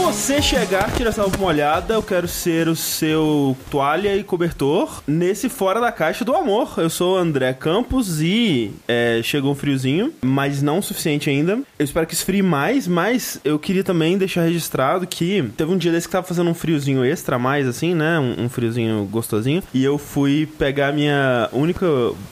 você chegar, tira essa molhada, eu quero ser o seu toalha e cobertor nesse Fora da Caixa do Amor. Eu sou o André Campos e é, chegou um friozinho, mas não o suficiente ainda. Eu espero que esfrie mais, mas eu queria também deixar registrado que teve um dia desse que tava fazendo um friozinho extra mais, assim, né? Um, um friozinho gostosinho. E eu fui pegar a minha única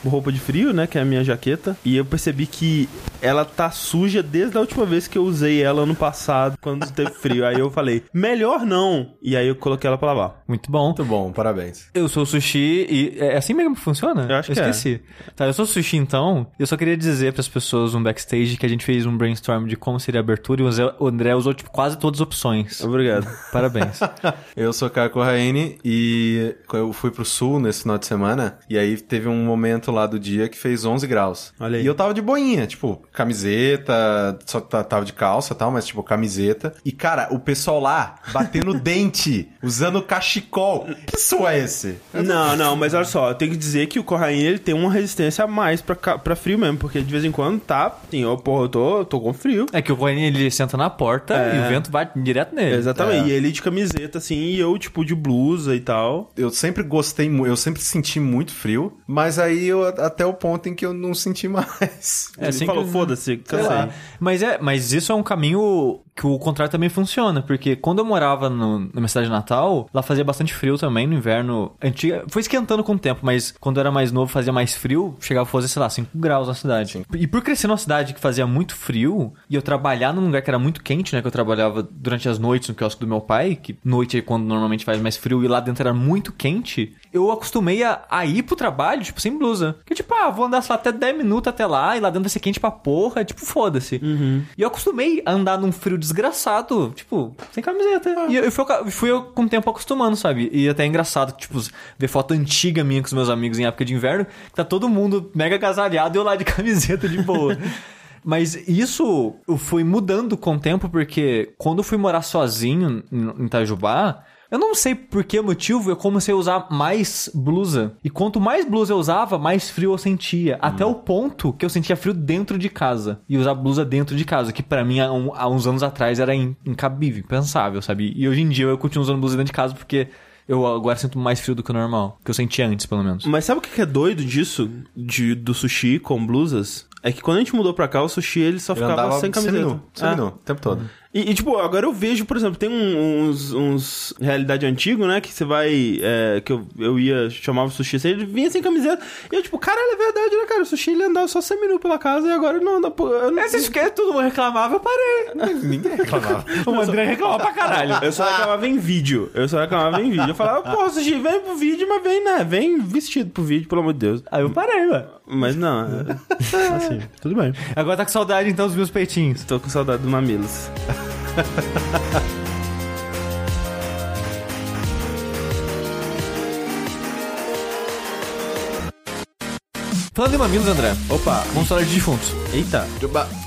roupa de frio, né? Que é a minha jaqueta. E eu percebi que ela tá suja desde a última vez que eu usei ela ano passado, quando teve frio. Aí eu falei, melhor não. E aí eu coloquei ela pra lavar. Muito bom. Muito bom, parabéns. Eu sou Sushi e é assim mesmo que funciona? Eu acho que é. esqueci. Tá, eu sou Sushi então. Eu só queria dizer pras pessoas no backstage que a gente fez um brainstorm de como seria a abertura e o André usou tipo quase todas as opções. Obrigado. Parabéns. Eu sou Caio Corraine e eu fui pro sul nesse final de semana e aí teve um momento lá do dia que fez 11 graus. Olha aí. E eu tava de boinha, tipo, camiseta, só ta- tava de calça e tal, mas tipo, camiseta. E cara, o pessoal lá batendo dente, usando cachecol. Que som é esse? Não, não, mas olha só, eu tenho que dizer que o Corraine ele tem uma resistência a mais pra, pra frio mesmo, porque de vez em quando tá, assim, ó, porra, eu tô, tô com frio. é que o Rony ele senta na porta É. e o vento vai direto nele. Exatamente, É. e ele de camiseta, assim, e eu, tipo, de blusa e tal. Eu sempre gostei, eu sempre senti muito frio, mas aí eu até o ponto em que eu não senti mais. É ele assim falou, que- foda-se, Sei lá. Mas, é, mas isso é um caminho que o contrário também funciona, porque quando eu morava no- na minha cidade natal, lá fazia bastante frio também no inverno. Antiga, foi esquentando com o tempo, mas quando eu era mais novo fazia mais frio, chegava a fazer, sei lá, 5 graus na cidade. E por crescer numa cidade que fazia muito frio, e eu trabalhar num lugar que era muito quente, né, que eu trabalhava durante as noites no quiosque do meu pai, que noite é quando normalmente faz mais frio, e lá dentro era muito quente, eu acostumei a, a ir pro trabalho, tipo, sem blusa. Que tipo, ah, vou andar só até 10 minutos até lá, e lá dentro vai ser quente pra porra, tipo, foda-se. E eu acostumei a andar num frio desgraçado, tipo, sem camiseta. E eu, eu fui, fui eu com o tempo acostumando, sabe? E até é engraçado, tipo, ver foto antiga minha com os meus amigos em época de inverno, que tá todo mundo mega agasalhado e eu lá de camiseta de boa. Mas isso eu fui mudando com o tempo, porque quando eu fui morar sozinho em Itajubá, eu não sei por que motivo eu comecei a usar mais blusa. E quanto mais blusa eu usava, mais frio eu sentia. Até o ponto que eu sentia frio dentro de casa. E usar blusa dentro de casa, que pra mim há, um- há uns anos atrás era in- incabível, impensável, sabe? E hoje em dia eu continuo usando blusa dentro de casa porque eu agora sinto mais frio do que o normal. Que eu sentia antes, pelo menos. Mas sabe o que é doido disso, de, do sushi com blusas? É que quando a gente mudou pra cá, o sushi ele só Eu ficava sem camiseta. seminu, É. seminu, o tempo todo. E, e, tipo, agora eu vejo, por exemplo, tem um- uns, uns realidade antigo, né? Que você vai. é, que eu, eu ia, chamava o sushi, ele vinha sem camiseta. E eu, tipo, caralho, é verdade, né, cara? O sushi ele andava só seminu pela casa e agora ele não anda. por- Eu, não, É, vocês querem todo mundo reclamava, eu parei. Ninguém reclamava. O André reclamava pra caralho. eu só reclamava em vídeo. Eu só reclamava em vídeo. Eu falava, pô, sushi, vem pro vídeo, mas vem, né? Vem vestido pro vídeo, pelo amor de Deus. Aí eu parei, ué. Mas não, é, assim, tudo bem. Agora tá com saudade então dos meus peitinhos. Tô com saudade do Mamilos. Falando em mamilos, André, Opa, vamos falar de defuntos. eita.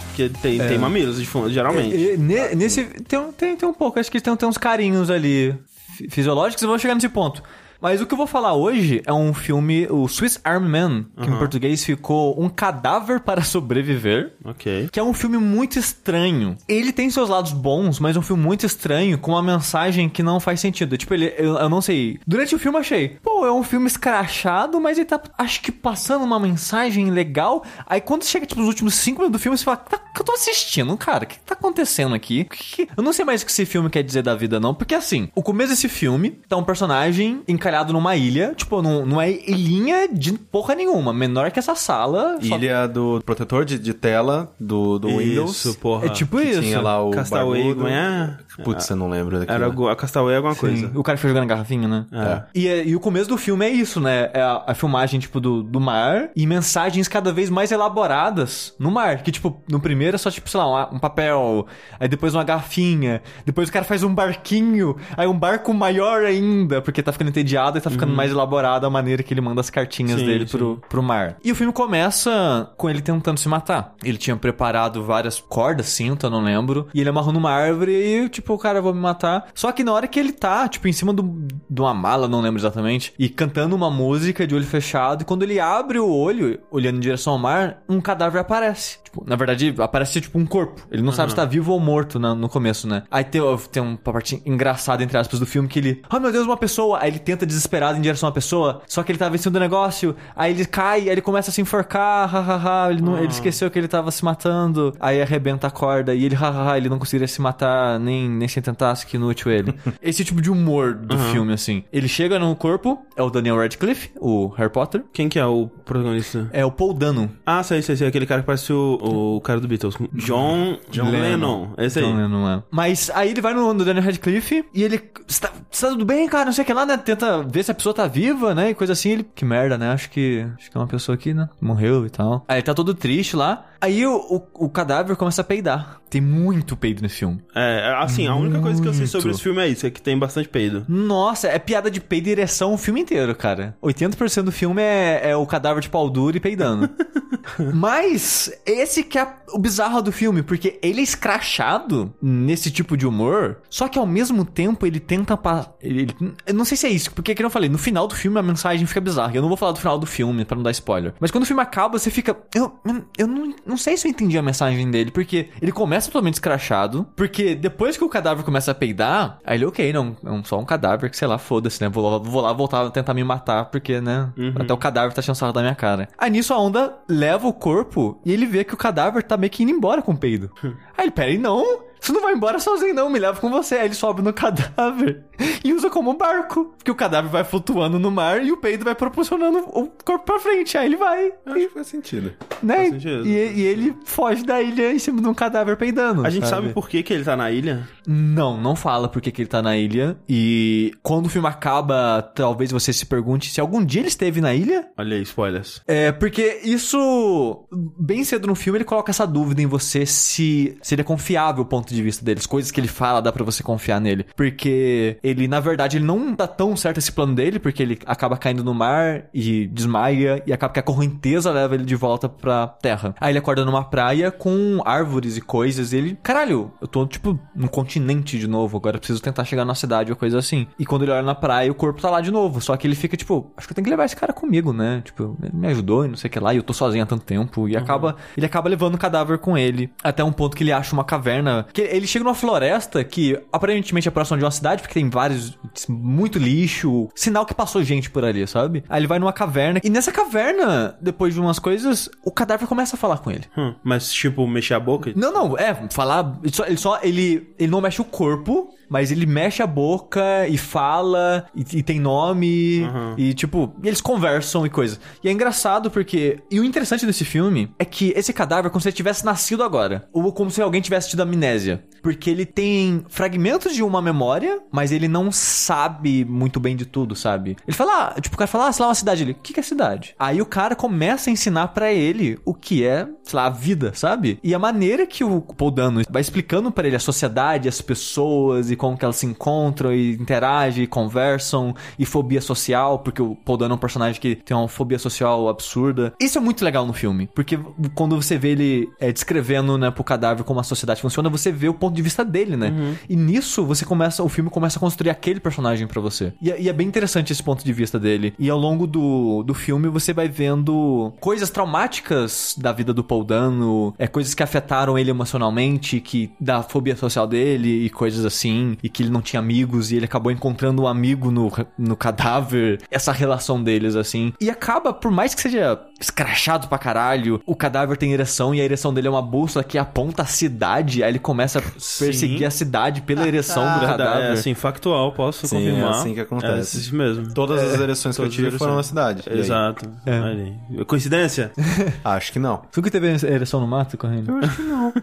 Porque tem, É. tem mamilos, de fundo, geralmente. E- ne- nesse. Tem, um- tem, tem um pouco, acho que tem, tem uns carinhos ali fi- fisiológicos, eu vou chegar nesse ponto. Mas o que eu vou falar hoje é um filme, o Swiss Army Man, que em português ficou Um Cadáver para Sobreviver. Ok. Que é um filme muito estranho. Ele tem seus lados bons, mas é um filme muito estranho, com uma mensagem que não faz sentido. Tipo, ele, eu, eu não sei. Durante o filme eu achei, pô, é um filme escrachado, mas ele tá, acho que passando uma mensagem legal. Aí quando chega, tipo, nos últimos cinco minutos do filme, você fala, tá, que eu tô assistindo, cara? O que tá acontecendo aqui? O que que- Eu não sei mais o que esse filme quer dizer da vida, não. Porque assim, o começo desse filme tá um personagem encalhado numa ilha, tipo, num- numa ilhinha de porra nenhuma, menor que essa sala. só- Ilha do protetor de, de tela do, do Windows. Isso, porra. É tipo que isso. Tinha lá o Castaway, barbudo. é? Putz, você não lembra daquilo. Era a Castaway é alguma Sim, coisa. o cara que foi jogando a garrafinha, né? É. E, é- e o começo do filme é isso, né? É a, a filmagem, tipo, do, do mar e mensagens cada vez mais elaboradas no mar. Que, tipo, no primeiro é só, tipo, sei lá, um, um papel, aí depois uma garrafinha, depois o cara faz um barquinho, aí um barco maior ainda, porque tá ficando entediado e tá ficando mais elaborado a maneira que ele manda as cartinhas Sim, dele sim. pro, pro mar. E o filme começa com ele tentando se matar. Ele tinha preparado várias cordas, cinta, não lembro, e ele amarrou numa árvore e, tipo, o cara, vou me matar. Só que na hora que ele tá, tipo, em cima do, de uma mala, não lembro exatamente, e cantando uma música de olho fechado, e quando ele abre o olho, olhando em direção ao mar, um cadáver aparece. Tipo, na verdade, aparece tipo um corpo. Ele não sabe se tá vivo ou morto na- no começo, né? Aí tem, tem uma parte engraçada, entre aspas, do filme que ele. Ah, meu Deus, uma pessoa! Aí ele tenta desesperado em direção a uma pessoa, só que ele tá vencendo o negócio. Aí ele cai, aí ele começa a se enforcar, hahaha. Ele, não, ele esqueceu que ele tava se matando. Aí arrebenta a corda e ele, hahaha, ele não conseguiria se matar nem, nem se tentasse, que inútil ele. Esse tipo de humor do filme, assim. Ele chega no corpo, é o Daniel Radcliffe, o Harry Potter. Quem que é o protagonista? É o Paul Dano. Ah, sei, sei, sei. Aquele cara que parece o, o cara do Beatles. John, John Lennon. Esse aí. John Lennon, é. Mas aí ele vai no, no Daniel Radcliffe e ele. Você tá, tá tudo bem, cara? Não sei o que lá, né? Tenta ver se a pessoa tá viva, né? E coisa assim. Ele. Que merda, né? Acho que. Acho que é uma pessoa aqui, né? Morreu e tal. Aí ele tá todo triste lá. Aí o, o, o cadáver começa a peidar. Tem muito peido nesse filme. É, assim, a única coisa que eu sei sobre Muito. esse filme é isso, é que tem bastante peido. Nossa, é piada de peido e ereção o filme inteiro, cara. 80% do filme é, é o cadáver de pau duro e peidando. Mas esse que é o bizarro do filme, porque ele é escrachado nesse tipo de humor, só que ao mesmo tempo ele tenta pa... ele, ele- eu não sei se é isso, porque como eu falei, no final do filme a mensagem fica bizarra. Eu não vou falar do final do filme pra não dar spoiler. Mas quando o filme acaba, você fica, eu, eu não, não sei se eu entendi a mensagem dele, porque ele começa totalmente escrachado, porque depois que o cadáver começa a peidar, aí ele, ok, não, é só um cadáver que, sei lá, foda-se, né? Vou, lá- vou lá voltar a tentar me matar, porque, né? Até o cadáver tá sarro da minha cara. Aí nisso a onda leva o corpo e ele vê que o cadáver tá meio que indo embora com o peido. aí ele, peraí, não. Você não vai embora sozinho, não, me leva com você. Aí ele sobe no cadáver e usa como barco. Porque o cadáver vai flutuando no mar e o peido vai propulsionando o corpo pra frente. Aí ele vai, Acho que faz sentido. né? Faz sentido. E, e ele foge da ilha em cima de um cadáver peidando. A gente sabe por que, que ele tá na ilha? Não, não fala por que que ele tá na ilha. E quando o filme acaba, talvez você se pergunte se algum dia ele esteve na ilha. Olha aí, spoilers. É, porque isso, bem cedo no filme, ele coloca essa dúvida em você se, se ele é confiável o ponto de vista deles. Coisas que ele fala, dá pra você confiar nele. Porque ele, na verdade, ele não dá tão certo esse plano dele, porque ele acaba caindo no mar e desmaia, e acaba que a correnteza leva ele de volta pra terra. Aí ele acorda numa praia com árvores e coisas, e ele, caralho, eu tô, tipo, num continente de novo, agora eu preciso tentar chegar na cidade ou coisa assim. E quando ele olha na praia, o corpo tá lá de novo, só que ele fica, tipo, acho que eu tenho que levar esse cara comigo, né? Tipo, ele me ajudou e não sei o que lá, e eu tô sozinho há tanto tempo, e acaba, ele acaba levando o cadáver com ele, até um ponto que ele acha uma caverna, que ele chega numa floresta que aparentemente é próxima de uma cidade, porque tem vários, muito lixo, sinal que passou gente por ali, sabe? Aí ele vai numa caverna, e nessa caverna, depois de umas coisas, o cadáver começa a falar com ele. Hum, mas, tipo, mexer a boca? Não, não, é, falar. Ele só, ele só. Ele, ele não mexe o corpo, mas ele mexe a boca e fala, e, e tem nome, e tipo, e eles conversam e coisa. E é engraçado porque. E o interessante desse filme é que esse cadáver é como se ele tivesse nascido agora. Ou como se alguém tivesse tido amnésia. Porque ele tem fragmentos de uma memória, mas ele não sabe muito bem de tudo, sabe? Ele fala, ah, tipo, o cara fala, ah, sei lá, uma cidade ali. O que, que é cidade? Aí o cara começa a ensinar pra ele o que é, sei lá, a vida, sabe? E a maneira que o Paul Dano vai explicando pra ele a sociedade, as pessoas e como que elas se encontram e interagem, e conversam e fobia social, porque o Paul Dano é um personagem que tem uma fobia social absurda. Isso é muito legal no filme, porque quando você vê ele é, descrevendo, né, pro cadáver como a sociedade funciona, você vê o ponto de vista dele, né? E nisso você começa, o filme começa a construir aquele personagem pra você. E, é- e é bem interessante esse ponto de vista dele. E ao longo do, do filme você vai vendo coisas traumáticas da vida do Paul Dano, é, coisas que afetaram ele emocionalmente, que da fobia social dele e coisas assim, e que ele não tinha amigos e ele acabou encontrando um amigo no, no cadáver, essa relação deles assim. E acaba, por mais que seja escrachado pra caralho, o cadáver tem ereção e a ereção dele é uma bússola que aponta a cidade, aí ele começa a perseguir a cidade pela ereção do Verdade, cadáver. É assim, factual, posso Sim, confirmar. é assim que acontece. É isso mesmo. Todas as ereções que eu tive foram na cidade. E? Exato. É. Coincidência? Acho que não. Tu nunca teve ereção no mato, correndo? Eu acho que não.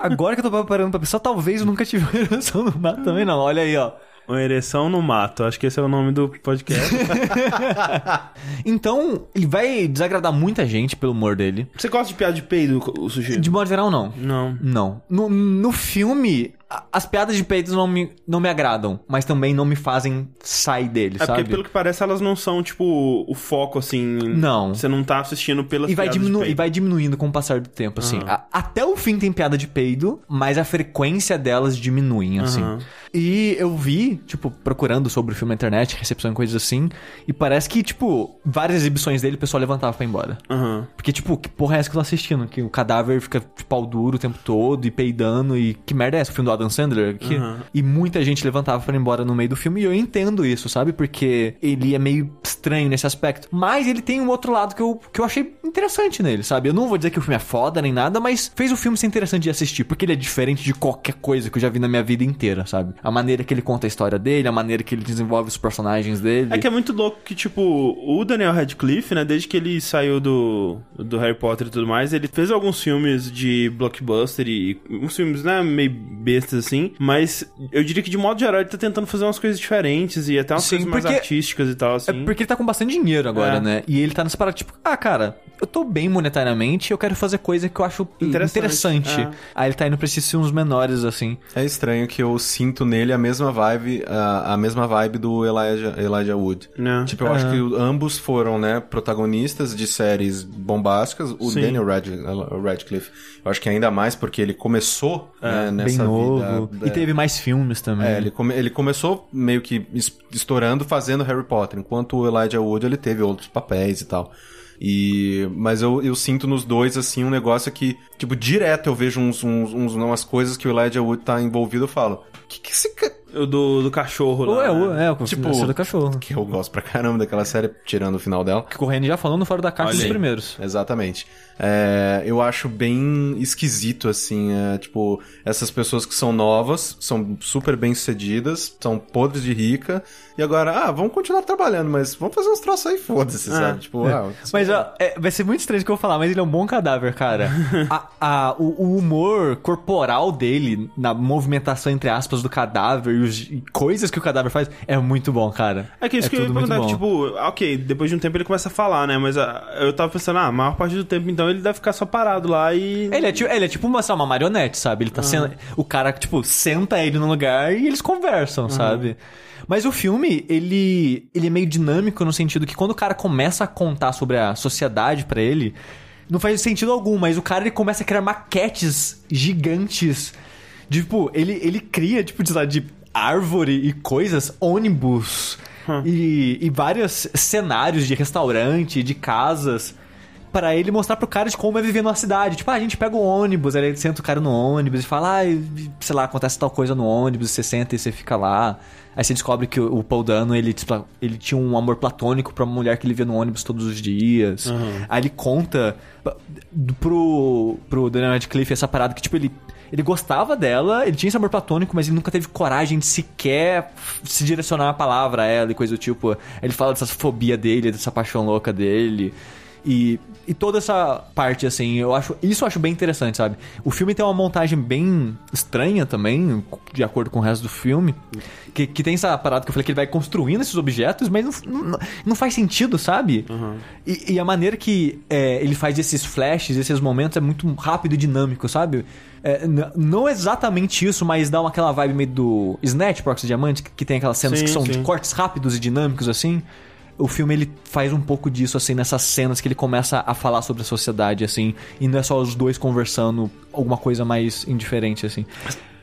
Agora que eu tô parando pra pensar, talvez eu nunca tive ereção no mato também, não. Olha aí, ó. Uma ereção no mato. Acho que esse é o nome do podcast. Então, ele vai desagradar muita gente pelo humor dele. Você gosta de piada de peido, o sujeito? De modo geral, não. Não. Não. No, no filme, a- as piadas de peidos não me, não me agradam, mas também não me fazem sair dele, É sabe? porque, pelo que parece, elas não são, tipo, o foco, assim... Não. Você não tá assistindo pelas E vai, piadas de diminu e peido. vai diminuindo com o passar do tempo, assim. A- até o fim tem piada de peido, mas a frequência delas diminuem, assim. Aham. E eu vi, tipo, procurando sobre o filme na internet, recepção e coisas assim, e parece que, tipo, várias exibições dele o pessoal levantava pra ir embora. Aham. Porque, tipo, que porra é essa que eu tô assistindo? Que o cadáver fica de pau duro o tempo todo e peidando e que merda é essa? O filme do Adam Sandler? Que... Uhum. E muita gente levantava pra ir embora no meio do filme e eu entendo isso, sabe? Porque ele é meio estranho nesse aspecto. Mas ele tem um outro lado que eu, que eu achei interessante nele, sabe? Eu não vou dizer que o filme é foda nem nada, mas fez o filme ser interessante de assistir, porque ele é diferente de qualquer coisa que eu já vi na minha vida inteira, sabe? A maneira que ele conta a história dele, a maneira que ele desenvolve os personagens dele. É que é muito louco que, tipo, o Daniel Radcliffe, né, desde que ele saiu do, do Harry Potter e tudo mais, ele fez alguns filmes de blockbuster e uns filmes, né, meio bestas assim, mas eu diria que de modo geral ele tá tentando fazer umas coisas diferentes e até umas Sim, coisas mais artísticas e tal, assim. É porque ele tá com bastante dinheiro agora, É. né? E ele tá nessa parada, tipo, ah, cara, eu tô bem monetariamente, eu quero fazer coisa que eu acho Interessante, interessante. é. Aí ele tá indo pra esses filmes menores, assim. É estranho que eu sinto nele a mesma vibe, a, a mesma vibe do Elijah, Elijah Wood. Né? Tipo, eu acho que o- ambos foram, né, protagonistas de séries bombásticas. O Sim. Daniel Rad, Radcliffe, eu acho que ainda mais porque ele começou né, bem nessa novo. vida. E teve mais filmes também. É, ele, come- ele começou meio que es- estourando fazendo Harry Potter, enquanto o Elijah Wood ele teve outros papéis e tal. E, mas eu, eu sinto nos dois, assim, um negócio que, tipo, direto eu vejo uns, uns, uns- umas coisas que o Elijah Wood tá envolvido, eu falo, que que esse ca... O do, do cachorro lá. é, o, né? é, o Tipo- do cachorro. Que eu gosto pra caramba daquela série, tirando o final dela. Que o Corrêa já falou no Fora da Caixa dos primeiros. Exatamente. É, eu acho bem esquisito, assim, é, tipo, essas pessoas que são novas, são super bem sucedidas, são podres de rica, e agora, ah, vamos continuar trabalhando, mas vamos fazer uns troços aí, foda-se, sabe? Tipo, ah, Mas ó, é, vai ser muito estranho o que eu vou falar, mas ele é um bom cadáver, cara. a, a- o, o humor corporal dele, na movimentação, entre aspas, do cadáver e, os- coisas que o cadáver faz, é muito bom, cara. É que isso que eu ia perguntar, tipo, ok, depois de um tempo ele começa a falar, né? Mas ah, eu tava pensando, ah, a maior parte do tempo então ele deve ficar só parado lá e. Ele é, tipo, ele é tipo uma, uma marionete, sabe? Ele tá sendo. O cara, tipo, senta ele no lugar e eles conversam, sabe? Mas o filme, ele, ele é meio dinâmico no sentido que quando o cara começa a contar sobre a sociedade pra ele, não faz sentido algum, mas o cara ele começa a criar maquetes gigantes. Tipo, ele, ele cria, tipo, de, lá, de árvore e coisas, ônibus e, e vários cenários de restaurante, de casas Pra ele mostrar pro cara de como é viver numa cidade. Tipo, ah, a gente pega o ônibus, aí ele senta o cara no ônibus e fala, ah, sei lá, acontece tal coisa no ônibus, você senta e você fica lá. Aí você descobre que o Paul Dano, ele, tipo, ele tinha um amor platônico pra uma mulher que ele via no ônibus todos os dias. Aí ele conta pro, pro Daniel Radcliffe essa parada que, tipo, ele, ele gostava dela, ele tinha esse amor platônico, mas ele nunca teve coragem de sequer se direcionar a palavra a ela e coisa do tipo. Ele fala dessa fobia dele, dessa paixão louca dele. E, e toda essa parte, assim, eu acho. Isso eu acho bem interessante, sabe? O filme tem uma montagem bem estranha também, de acordo com o resto do filme. Que, que tem essa parada que eu falei que ele vai construindo esses objetos, mas não, não, não faz sentido, sabe? E, e a maneira que é, ele faz esses flashes, esses momentos, é muito rápido e dinâmico, sabe? É, não exatamente isso, mas dá uma, aquela vibe meio do Snatch, Proxy Diamante, que, que tem aquelas cenas Sim, que são de sim. cortes rápidos e dinâmicos, assim. O filme ele faz um pouco disso, assim, nessas cenas que ele começa a falar sobre a sociedade, assim, e não é só os dois conversando alguma coisa mais indiferente, assim.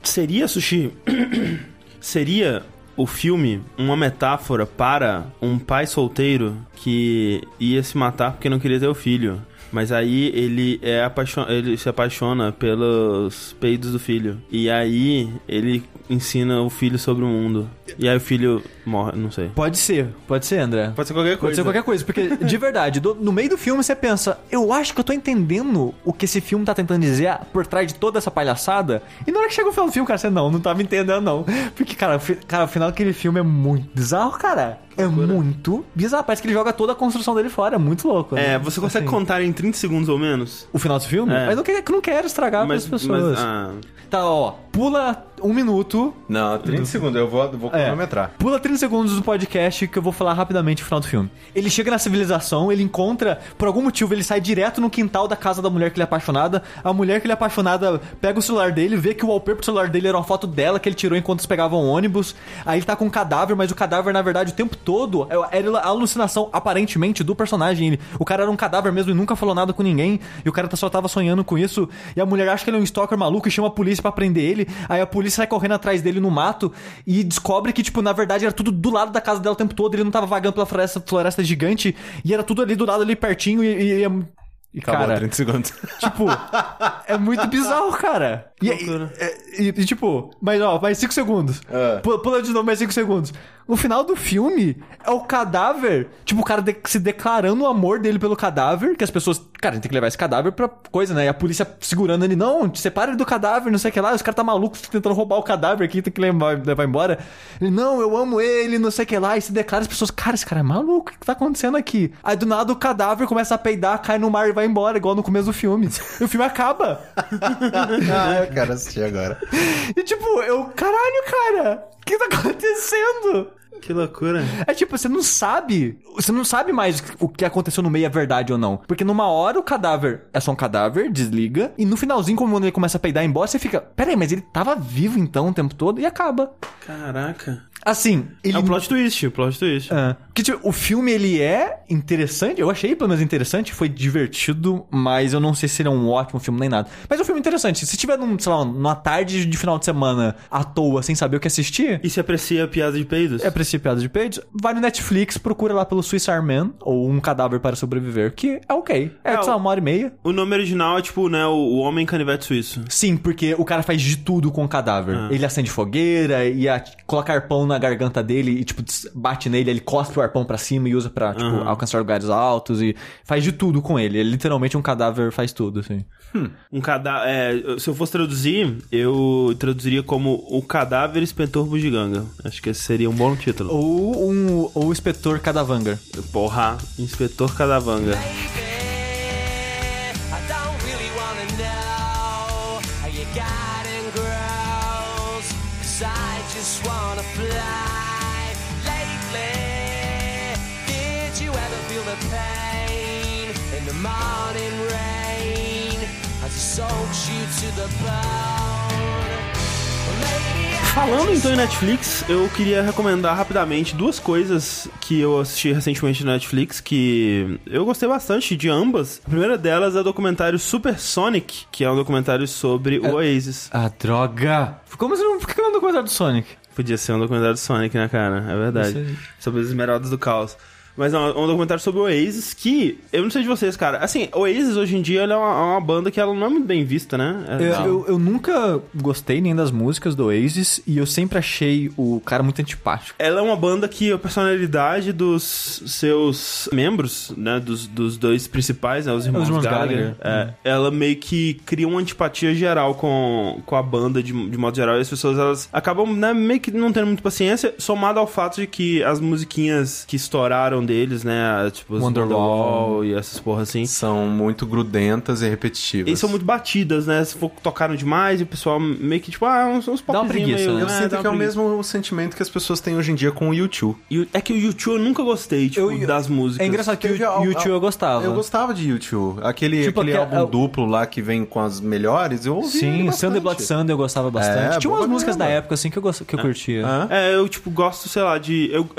Seria, Sushi. seria o filme uma metáfora para um pai solteiro que ia se matar porque não queria ter o filho. Mas aí ele é apaixon... ele se apaixona pelos peidos do filho. E aí ele ensina o filho sobre o mundo. E aí o filho morre, não sei. Pode ser, pode ser, André. Pode ser qualquer coisa. Pode ser qualquer coisa, porque de verdade, do- no meio do filme você pensa, eu acho que eu tô entendendo o que esse filme tá tentando dizer por trás de toda essa palhaçada. E na hora que chega o final do filme, cara, você não, não tava entendendo, não. Porque, cara, o fi- cara, o final daquele filme é muito bizarro, cara. É muito bizarro. Parece que ele joga toda a construção dele fora. É muito louco. É, né? você consegue Assim, contar em 30 segundos ou menos? O final do filme? É. Mas quero, não quero estragar Mas, para as pessoas. mas ah, Tá, ó. Pula um minuto. Não, 30 segundos, eu vou, vou É. cronometrar. Pula 30 segundos do podcast que eu vou falar rapidamente o final do filme. Ele chega na civilização, ele encontra, por algum motivo, ele sai direto no quintal da casa da mulher que ele é apaixonada. A mulher que ele é apaixonada pega o celular dele, vê que o wallpaper do celular dele era uma foto dela que ele tirou enquanto eles pegavam o ônibus. Aí ele tá com um cadáver, mas o cadáver, na verdade, o tempo todo era a alucinação, aparentemente, do personagem. Ele- o cara era um cadáver mesmo e nunca falou nada com ninguém. E o cara só tava sonhando com isso. E a mulher acha que ele é um stalker maluco e chama a polícia pra prender ele. Aí a polícia sai correndo atrás dele no mato e descobre que, tipo, na verdade era tudo do lado da casa dela o tempo todo, ele não tava vagando pela floresta, floresta gigante, e era tudo ali do lado ali pertinho e. e, e- e, Acabou cara, 30 segundos. tipo, é muito bizarro, cara. E, e, e- e, tipo, mas ó, mais 5 segundos. É. Pula, de novo mais 5 segundos. No final do filme, é o cadáver, tipo, o cara de- se declarando o amor dele pelo cadáver, que as pessoas, cara, a gente tem que levar esse cadáver pra coisa, né? E a polícia segurando ele, não, te separa ele do cadáver, não sei o que lá, os caras tá malucos tentando roubar o cadáver aqui, tem que levar, levar embora. Ele, não, eu amo ele, não sei o que lá, e se declara as pessoas, cara, esse cara é maluco, o que tá acontecendo aqui? Aí do nada o cadáver começa a peidar, cai no mar e vai embora, igual no começo do filme. E o filme acaba. ah, eu quero assistir agora. E tipo, eu, caralho, cara, o que tá acontecendo? Que loucura. É tipo, você não sabe. Você não sabe mais o que aconteceu no meio é verdade ou não. Porque numa hora o cadáver é só um cadáver, desliga. E no finalzinho, quando ele começa a peidar embora, você fica. Pera aí, mas ele tava vivo então o tempo todo e acaba. Caraca. Assim, ele. É um plot twist, um plot twist. É. Que, tipo, o filme, ele é interessante. Eu achei, pelo menos, interessante. Foi divertido, mas eu não sei se ele é um ótimo filme nem nada. Mas é um filme interessante. Se tiver, num, sei lá, numa tarde de final de semana à toa, sem saber o que assistir... E se aprecia a piada de peidos? É aprecia piada de peidos, vai no Netflix, procura lá pelo Swiss Army Man, ou Um Cadáver para Sobreviver, que é ok. É, É, sei lá, uma hora e meia. O nome original é tipo, né, o, Homem Canivete Suíço. Sim, porque o cara faz de tudo com o cadáver. Ele acende fogueira, e a- coloca arpão na garganta dele e, tipo, bate nele, ele cospe o arpão pra cima e usa pra, tipo, alcançar lugares altos e faz de tudo com ele. Ele literalmente um cadáver faz tudo, assim. Um cadáver. se eu fosse traduzir, eu traduziria como O Cadáver Inspetor Bugiganga. Acho que esse seria um bom título. Ou um ou o inspetor Cadavanger. Porra, Inspetor Cadavanga. Falando então em Netflix, eu queria recomendar rapidamente duas coisas que eu assisti recentemente na Netflix que eu gostei bastante de ambas. A primeira delas é o documentário Super Sonic, que é um documentário sobre o Oasis. Ah, droga! Como você não... Por que não documentário do Sonic? Podia ser um documentário do Sonic, né, cara? É verdade. Sobre as esmeraldas do caos. Mas não, é um documentário sobre o Oasis que, eu não sei de vocês, cara. Assim, o Oasis hoje em dia é uma, é uma banda que ela não é muito bem vista, né? É- Eu, eu, eu nunca gostei nem das músicas do Oasis e eu sempre achei o cara muito antipático. Ela é uma banda que a personalidade dos seus membros, né, dos, dos dois principais, né, os irmãos, Os irmãos Gallagher, Gallagher. é, ela meio que cria uma antipatia geral com, com a banda de, de modo geral e as pessoas elas acabam né, meio que não tendo muita paciência, somado ao fato de que as musiquinhas que estouraram deles, né, tipo os Wonderwall. Wonderwall e essas porra assim, São muito grudentas e repetitivas. e são muito batidas, né? Se for tocaram demais e o pessoal meio que tipo, ah, uns, uns Dá uma preguiça, meio, né? Eu né, sinto que é o mesmo sentimento que as pessoas têm hoje em dia com o YouTube. É que o YouTube eu nunca gostei, tipo, Eu- das músicas. É engraçado que o YouTube eu gostava. Eu gostava de YouTube. Aquele, Tipo, aquele álbum é duplo lá que vem com as melhores, eu ouvi Sim. Sunday Blood Sunday eu gostava bastante. É, Tinha umas músicas da caramba. época assim que eu, gost... que eu curtia. Hã? É, eu, tipo, gosto, sei lá, de. Eu,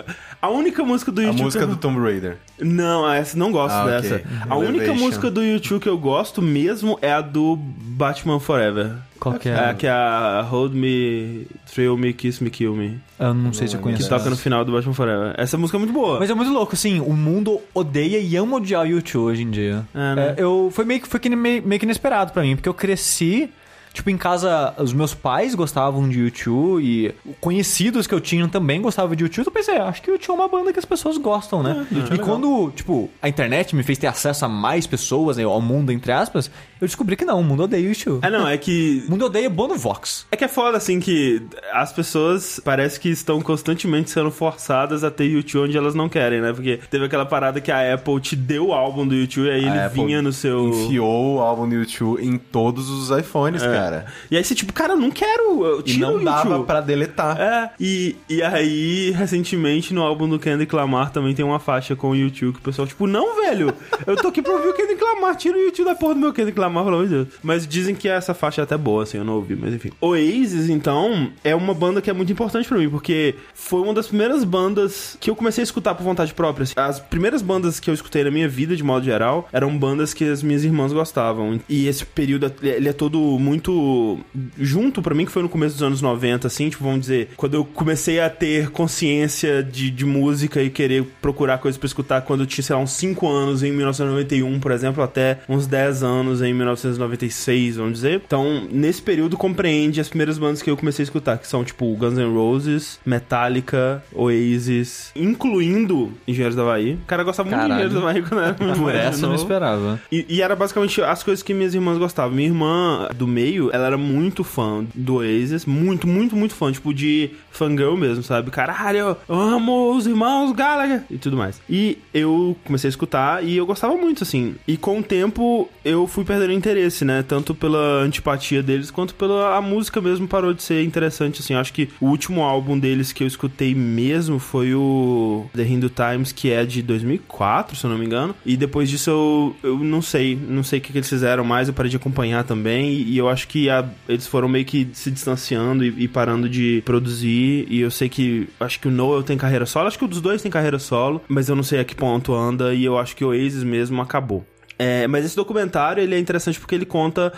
a única música do A YouTube. música que eu- do Tomb Raider. Não, essa não gosto Ah, dessa. A única Elevation. música do YouTube que eu gosto mesmo é a do Batman Forever. Qual que É, é? que é a Hold Me, Thrill Me, Kiss Me, Kill Me. Eu não sei se eu conheço. Que toca no final do Batman Forever. Essa música é muito boa. Mas é muito louco, assim, o mundo odeia e ama odiar o YouTube hoje em dia. É, né? É, eu, foi meio que, foi que meio, meio que inesperado pra mim, porque eu cresci. Tipo, em casa, os meus pais gostavam de YouTube e conhecidos que eu tinha também gostavam de YouTube. Eu pensei, "Ah, acho que o YouTube é uma banda que as pessoas gostam, né? e quando, tipo, a internet me fez ter acesso a mais pessoas, né, ao mundo, entre aspas, eu descobri que não, o mundo odeia o YouTube. É, não, é que. O mundo odeia Bono Vox. É que é foda, assim, que as pessoas parece que estão constantemente sendo forçadas a ter YouTube onde elas não querem, né? Porque teve aquela parada que a Apple te deu o álbum do YouTube e aí ele A Apple vinha no seu. Enfiou o álbum do YouTube em todos os iPhones, É. cara. E aí você, tipo, cara, eu não quero. Eu E não dava pra deletar. É, e, e aí, recentemente, no álbum do Kendrick Lamar também tem uma faixa com o YouTube que o pessoal, tipo, não, velho, eu tô aqui pra ouvir o Kendrick Kendrick Lamar, tira o YouTube da porra do meu Kendrick Lamar, pelo amor de Deus. Mas dizem que essa faixa é até boa, assim, eu não ouvi, mas enfim. Oasis, então, é uma banda que é muito importante pra mim, porque foi uma das primeiras bandas que eu comecei a escutar por vontade própria. assim. As primeiras bandas que eu escutei na minha vida, de modo geral, eram bandas que as minhas irmãs gostavam. E esse período, ele é todo muito junto pra mim, que foi no começo dos anos 90, assim, tipo, vamos dizer, quando eu comecei a ter consciência de, de música e querer procurar coisas pra escutar quando eu tinha, sei lá, uns 5 anos em 1991, por exemplo, até uns 10 anos em 1996, vamos dizer. Então, nesse período compreende as primeiras bandas que eu comecei a escutar, que são tipo Guns N' Roses, Metallica, Oasis, incluindo Engenheiros da Havaí. O cara gostava muito de Caralho. Engenheiros da Havaí quando era muito essa eu não esperava. E, e era basicamente as coisas que minhas irmãs gostavam. Minha irmã do meio, ela era muito fã do Oasis, muito, muito, muito fã, tipo de fangirl mesmo, sabe? Caralho, eu amo os irmãos Gallagher e tudo mais. E eu comecei a escutar e eu gostava muito, assim. E com o tempo eu fui perdendo interesse, né? Tanto pela antipatia deles quanto pela a música mesmo parou de ser interessante, assim. Acho que o último álbum deles que eu escutei mesmo foi o The Hindu Times, que é de 2004, se eu não me engano. E depois disso eu, eu não sei, não sei o que, que eles fizeram mais, eu parei de acompanhar também. E eu acho que a- eles foram meio que se distanciando e, e parando de produzir. E eu sei que, acho que o Noel tem carreira solo, acho que o dos dois tem carreira solo, mas eu não sei a que ponto anda. E eu acho que o Oasis mesmo acabou. É, mas esse documentário ele é interessante porque ele conta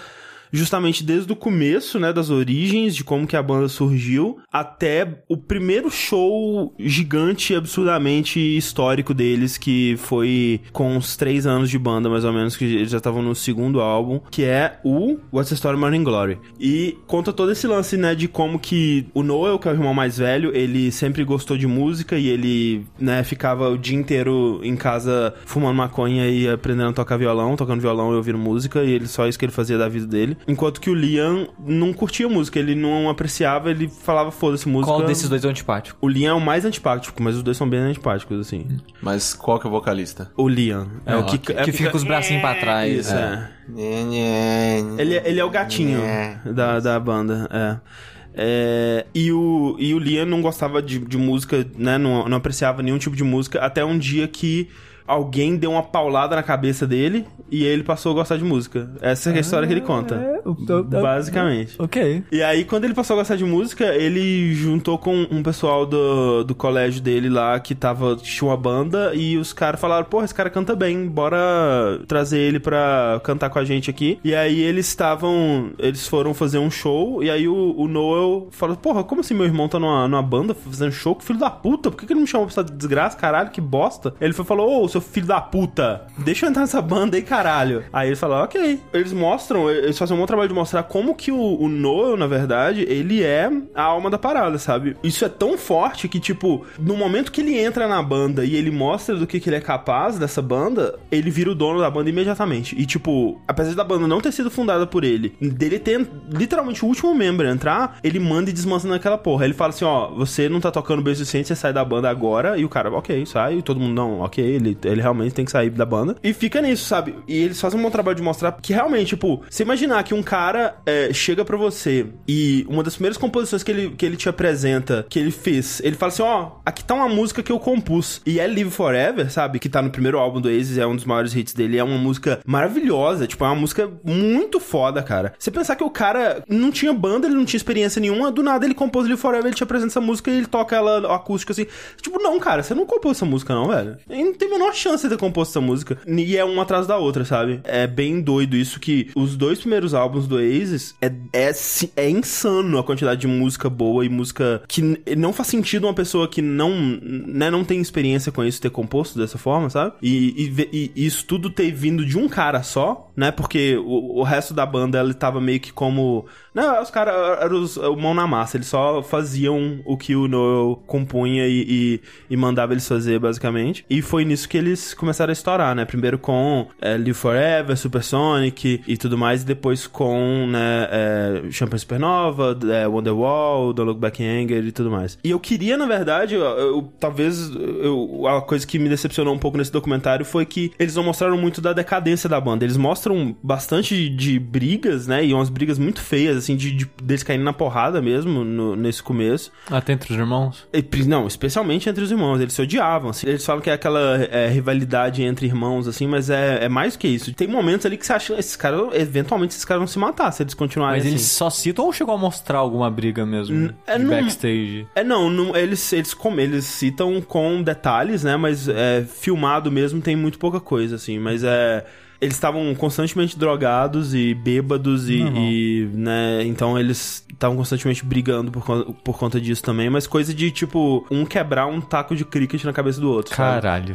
justamente desde o começo, né, das origens, de como que a banda surgiu, até o primeiro show gigante, absurdamente histórico deles, que foi com uns três anos de banda, mais ou menos, que eles já estavam no segundo álbum, que é o What's the Story Morning Glory. E conta todo esse lance, né, de como que o Noel, que é o irmão mais velho, ele sempre gostou de música e ele, né, ficava o dia inteiro em casa fumando maconha e aprendendo a tocar violão, tocando violão e ouvindo música, e ele só isso que ele fazia da vida dele. Enquanto que o Liam não curtia música, ele não apreciava, ele falava foda-se música. Qual desses dois é o antipático? O Liam é o mais antipático, mas os dois são bem antipáticos, assim. Mas qual que é o vocalista? O Liam. É, o que, que, é o fica com os bracinhos pra trás. Isso, é. é. Ele, é- ele é o gatinho da, da banda, é. É, e, o, e o Liam não gostava de, de música, né? Não, não apreciava nenhum tipo de música, até um dia que alguém deu uma paulada na cabeça dele e ele passou a gostar de música. Essa é a história que ele conta. Basicamente. Ok. E aí, quando ele passou a gostar de música, ele juntou com um pessoal do, do colégio dele lá que tava, tinha uma banda e os caras falaram: Porra, esse cara canta bem, bora trazer ele pra cantar com a gente aqui. E aí eles estavam, eles foram fazer um show e aí o, o Noel falou: Porra, como assim meu irmão tá numa, numa banda fazendo show? Que filho da puta, por que, que ele me chamou pra essa desgraça, caralho, que bosta? Ele foi, falou: Ô, seu filho da puta, deixa eu entrar nessa banda aí, caralho. Aí ele falou: Ok. Eles mostram, eles fazem um bom trabalho de mostrar como que o, o Noel, na verdade, ele é a alma da parada, sabe? Isso é tão forte que, tipo, no momento que ele entra na banda e ele mostra do que, que ele é capaz dessa banda, ele vira o dono da banda imediatamente. E, tipo, apesar da banda não ter sido fundada por ele, dele ter literalmente o último membro a entrar, ele manda e desmancha naquela porra. Ele fala assim: ó, você não tá tocando bem o suficiente, você sai da banda agora. E o cara, ok, sai. E todo mundo, não, ok, ele, ele realmente tem que sair da banda. E fica nisso, sabe? E eles fazem um bom trabalho de mostrar que realmente, tipo, você imaginar que um cara é, chega pra você e uma das primeiras composições que ele, que ele te apresenta, que ele fez, ele fala assim: ó, aqui tá uma música que eu compus. E é Live Forever, sabe? Que tá no primeiro álbum do Oasis, é um dos maiores hits dele. É uma música maravilhosa, tipo, é uma música muito foda, cara. Você pensar que o cara não tinha banda, ele não tinha experiência nenhuma, do nada ele compôs Live Forever, ele te apresenta essa música e ele toca ela acústica assim. Tipo, não, cara, você não compôs essa música, não, velho. E não tem a menor chance de ter composto essa música. E é uma atrás da outra, sabe? É bem doido isso que os dois primeiros álbuns do Oasis é, é, é insano a quantidade de música boa e música que não faz sentido uma pessoa que não, né, não tem experiência com isso ter composto dessa forma, sabe? E, e- e isso tudo ter vindo de um cara só, né? Porque o, o resto da banda ele tava meio que como. Não, os caras eram os, o mão na massa, eles só faziam o que o Noel compunha e, e, e mandava eles fazer, basicamente. E foi nisso que eles começaram a estourar, né? Primeiro com é, Live Forever, Supersonic e tudo mais, e depois com, né, é, Supernova, é, Wonderwall, Don't Look Back in Anger e tudo mais. E eu queria, na verdade, eu, eu- talvez eu, a coisa que me decepcionou um pouco nesse documentário foi que eles não mostraram muito da decadência da banda. Eles mostram mostram bastante de brigas, né? E umas brigas muito feias, assim, de, de deles caindo na porrada mesmo no- nesse começo. Até entre os irmãos. E, Não, especialmente entre os irmãos, eles se odiavam, assim. Eles falam que é aquela é, rivalidade entre irmãos, assim, mas é, é mais do que isso. Tem momentos ali que você acha, esses caras, eventualmente esses caras vão se matar se eles continuarem Mas assim. eles só citam ou chegou a mostrar alguma briga mesmo? é, de não- backstage? É, não, não- eles, eles, com, eles citam com detalhes, né? Mas é, filmado mesmo tem muito pouca coisa, assim. Mas é. Eles estavam constantemente drogados e bêbados e, e, né? Então eles estavam constantemente brigando por, con- por conta disso também. Mas coisa de, tipo, um quebrar um taco de cricket na cabeça do outro, sabe? Caralho.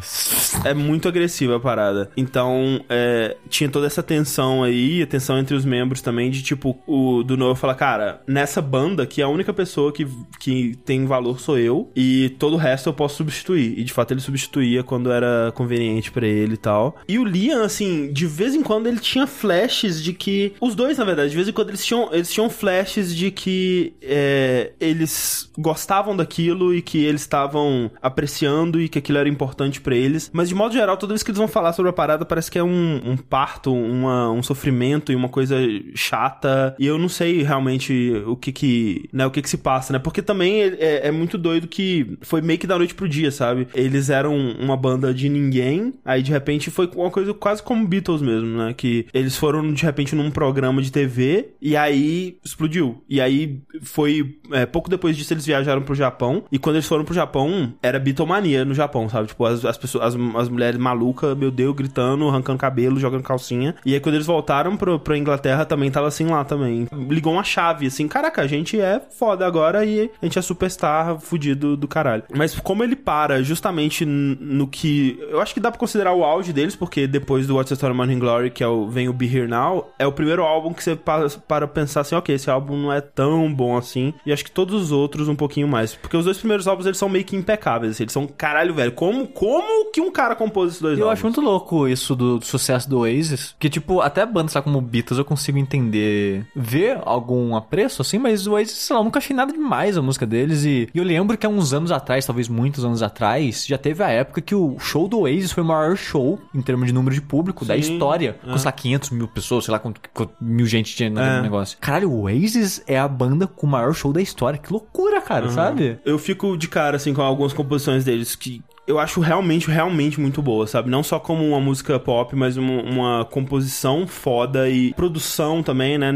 É muito agressiva a parada. Então, é, tinha toda essa tensão aí, a tensão entre os membros também, de tipo, o do Noah falar, cara, nessa banda que a única pessoa que, que tem valor sou eu, e todo o resto eu posso substituir. E de fato ele substituía quando era conveniente pra ele e tal. E o Liam, assim, de vez em quando ele tinha flashes de que. Os dois, na verdade, de vez em quando eles tinham, eles tinham flashes de que é, eles gostavam daquilo e que eles estavam apreciando e que aquilo era importante pra eles. Mas de modo geral, toda vez que eles vão falar sobre a parada, parece que é um, um parto, uma, um sofrimento e uma coisa chata. E eu não sei realmente o que que, né, o que que se passa, né? Porque também é, é muito doido que foi meio que da noite pro dia, sabe? Eles eram uma banda de ninguém, aí de repente foi uma coisa quase como Beatles mesmo, né? Que eles foram de repente num programa de TV e aí explodiu. E aí foi é, pouco depois disso eles viajaram pro Japão e quando eles foram pro Japão era Beatlemania no Japão, sabe? Tipo, as, as pessoas, as, as mulheres malucas, meu Deus, gritando, arrancando cabelo, jogando calcinha. E aí quando eles voltaram pro, pra Inglaterra também tava assim lá também. Ligou uma chave, assim, caraca, a gente é foda agora e a gente é superstar fudido do caralho. Mas como ele para justamente no que. Eu acho que dá pra considerar o auge deles, porque depois do What's the Story of Morning Glory, que é o vem o Be Here Now, é o primeiro álbum que você para, para pensar assim, ok, esse álbum não é tão bom assim. E acho que todos os outros um pouquinho mais. Porque os dois primeiros álbuns eles são meio que impecáveis, assim, eles são caralho, velho. Como, como que um cara compôs esses dois Eu álbuns? acho muito louco isso do, do sucesso do Oasis. Que, tipo, até bandas tá, como Beatles eu consigo entender, ver algum apreço, assim, mas o Oasis, sei lá, eu nunca achei nada demais a música deles. E, e eu lembro que há uns anos atrás, talvez muitos anos atrás, já teve a época que o show do Oasis foi o maior show, em termos de número de público, da Sim, história. Com, sei lá, 500 mil pessoas, sei lá quanto, quanto mil gente tinha naquele É. negócio. Caralho, o Oasis é a banda com o maior show da história. Que loucura, cara, sabe? Eu fico de cara, assim, com algumas composições deles que eu acho realmente, realmente muito boa, sabe? Não só como uma música pop, mas uma, uma composição foda e produção também, né?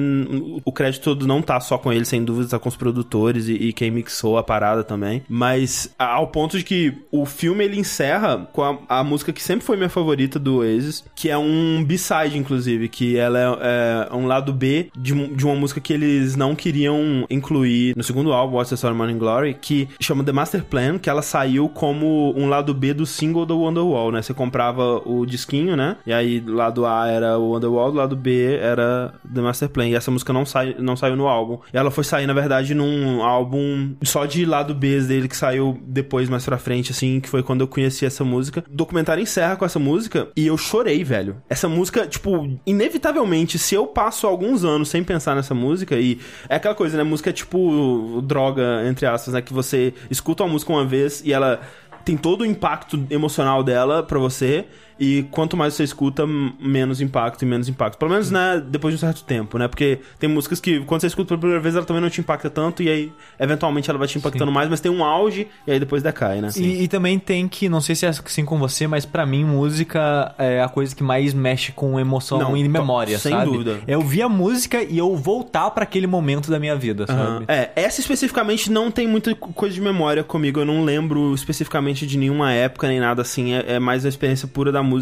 O crédito todo não tá só com ele, sem dúvida, tá com os produtores e, e quem mixou a parada também. Mas ao ponto de que o filme ele encerra com a, a música que sempre foi minha favorita do Oasis, que é um B-side, inclusive, que ela é, é um lado B de, de uma música que eles não queriam incluir no segundo álbum, What's the Story Morning Glory, que chama The Master Plan, que ela saiu como um lado B do single do Wonderwall, né? Você comprava o disquinho, né? E aí, lado A era o Wonderwall, do lado B era The Master Plan. E essa música não, sai, não saiu no álbum. Ela foi sair, na verdade, num álbum só de lado B dele, que saiu depois, mais pra frente, assim, que foi quando eu conheci essa música. O documentário encerra com essa música e eu chorei, velho. Essa música, tipo, inevitavelmente, se eu passo alguns anos sem pensar nessa música, e é aquela coisa, né? Música é tipo droga, entre aspas, né? Que você escuta uma música uma vez e ela tem todo o impacto emocional dela pra você. E quanto mais você escuta, menos impacto e menos impacto. Pelo menos, né, depois de um certo tempo, né? Porque tem músicas que, quando você escuta pela primeira vez, ela também não te impacta tanto, e aí, eventualmente, ela vai te impactando mais, mas tem um auge, e aí depois decai, né? E, e também tem que, não sei se é assim com você, mas pra mim música é a coisa que mais mexe com emoção Não, e memória, sem sabe? dúvida. É ouvir a música e eu voltar pra aquele momento da minha vida, sabe? É, essa especificamente não tem muita co- coisa de memória comigo. Eu não lembro especificamente de nenhuma época nem nada assim. É, é mais a experiência pura da música.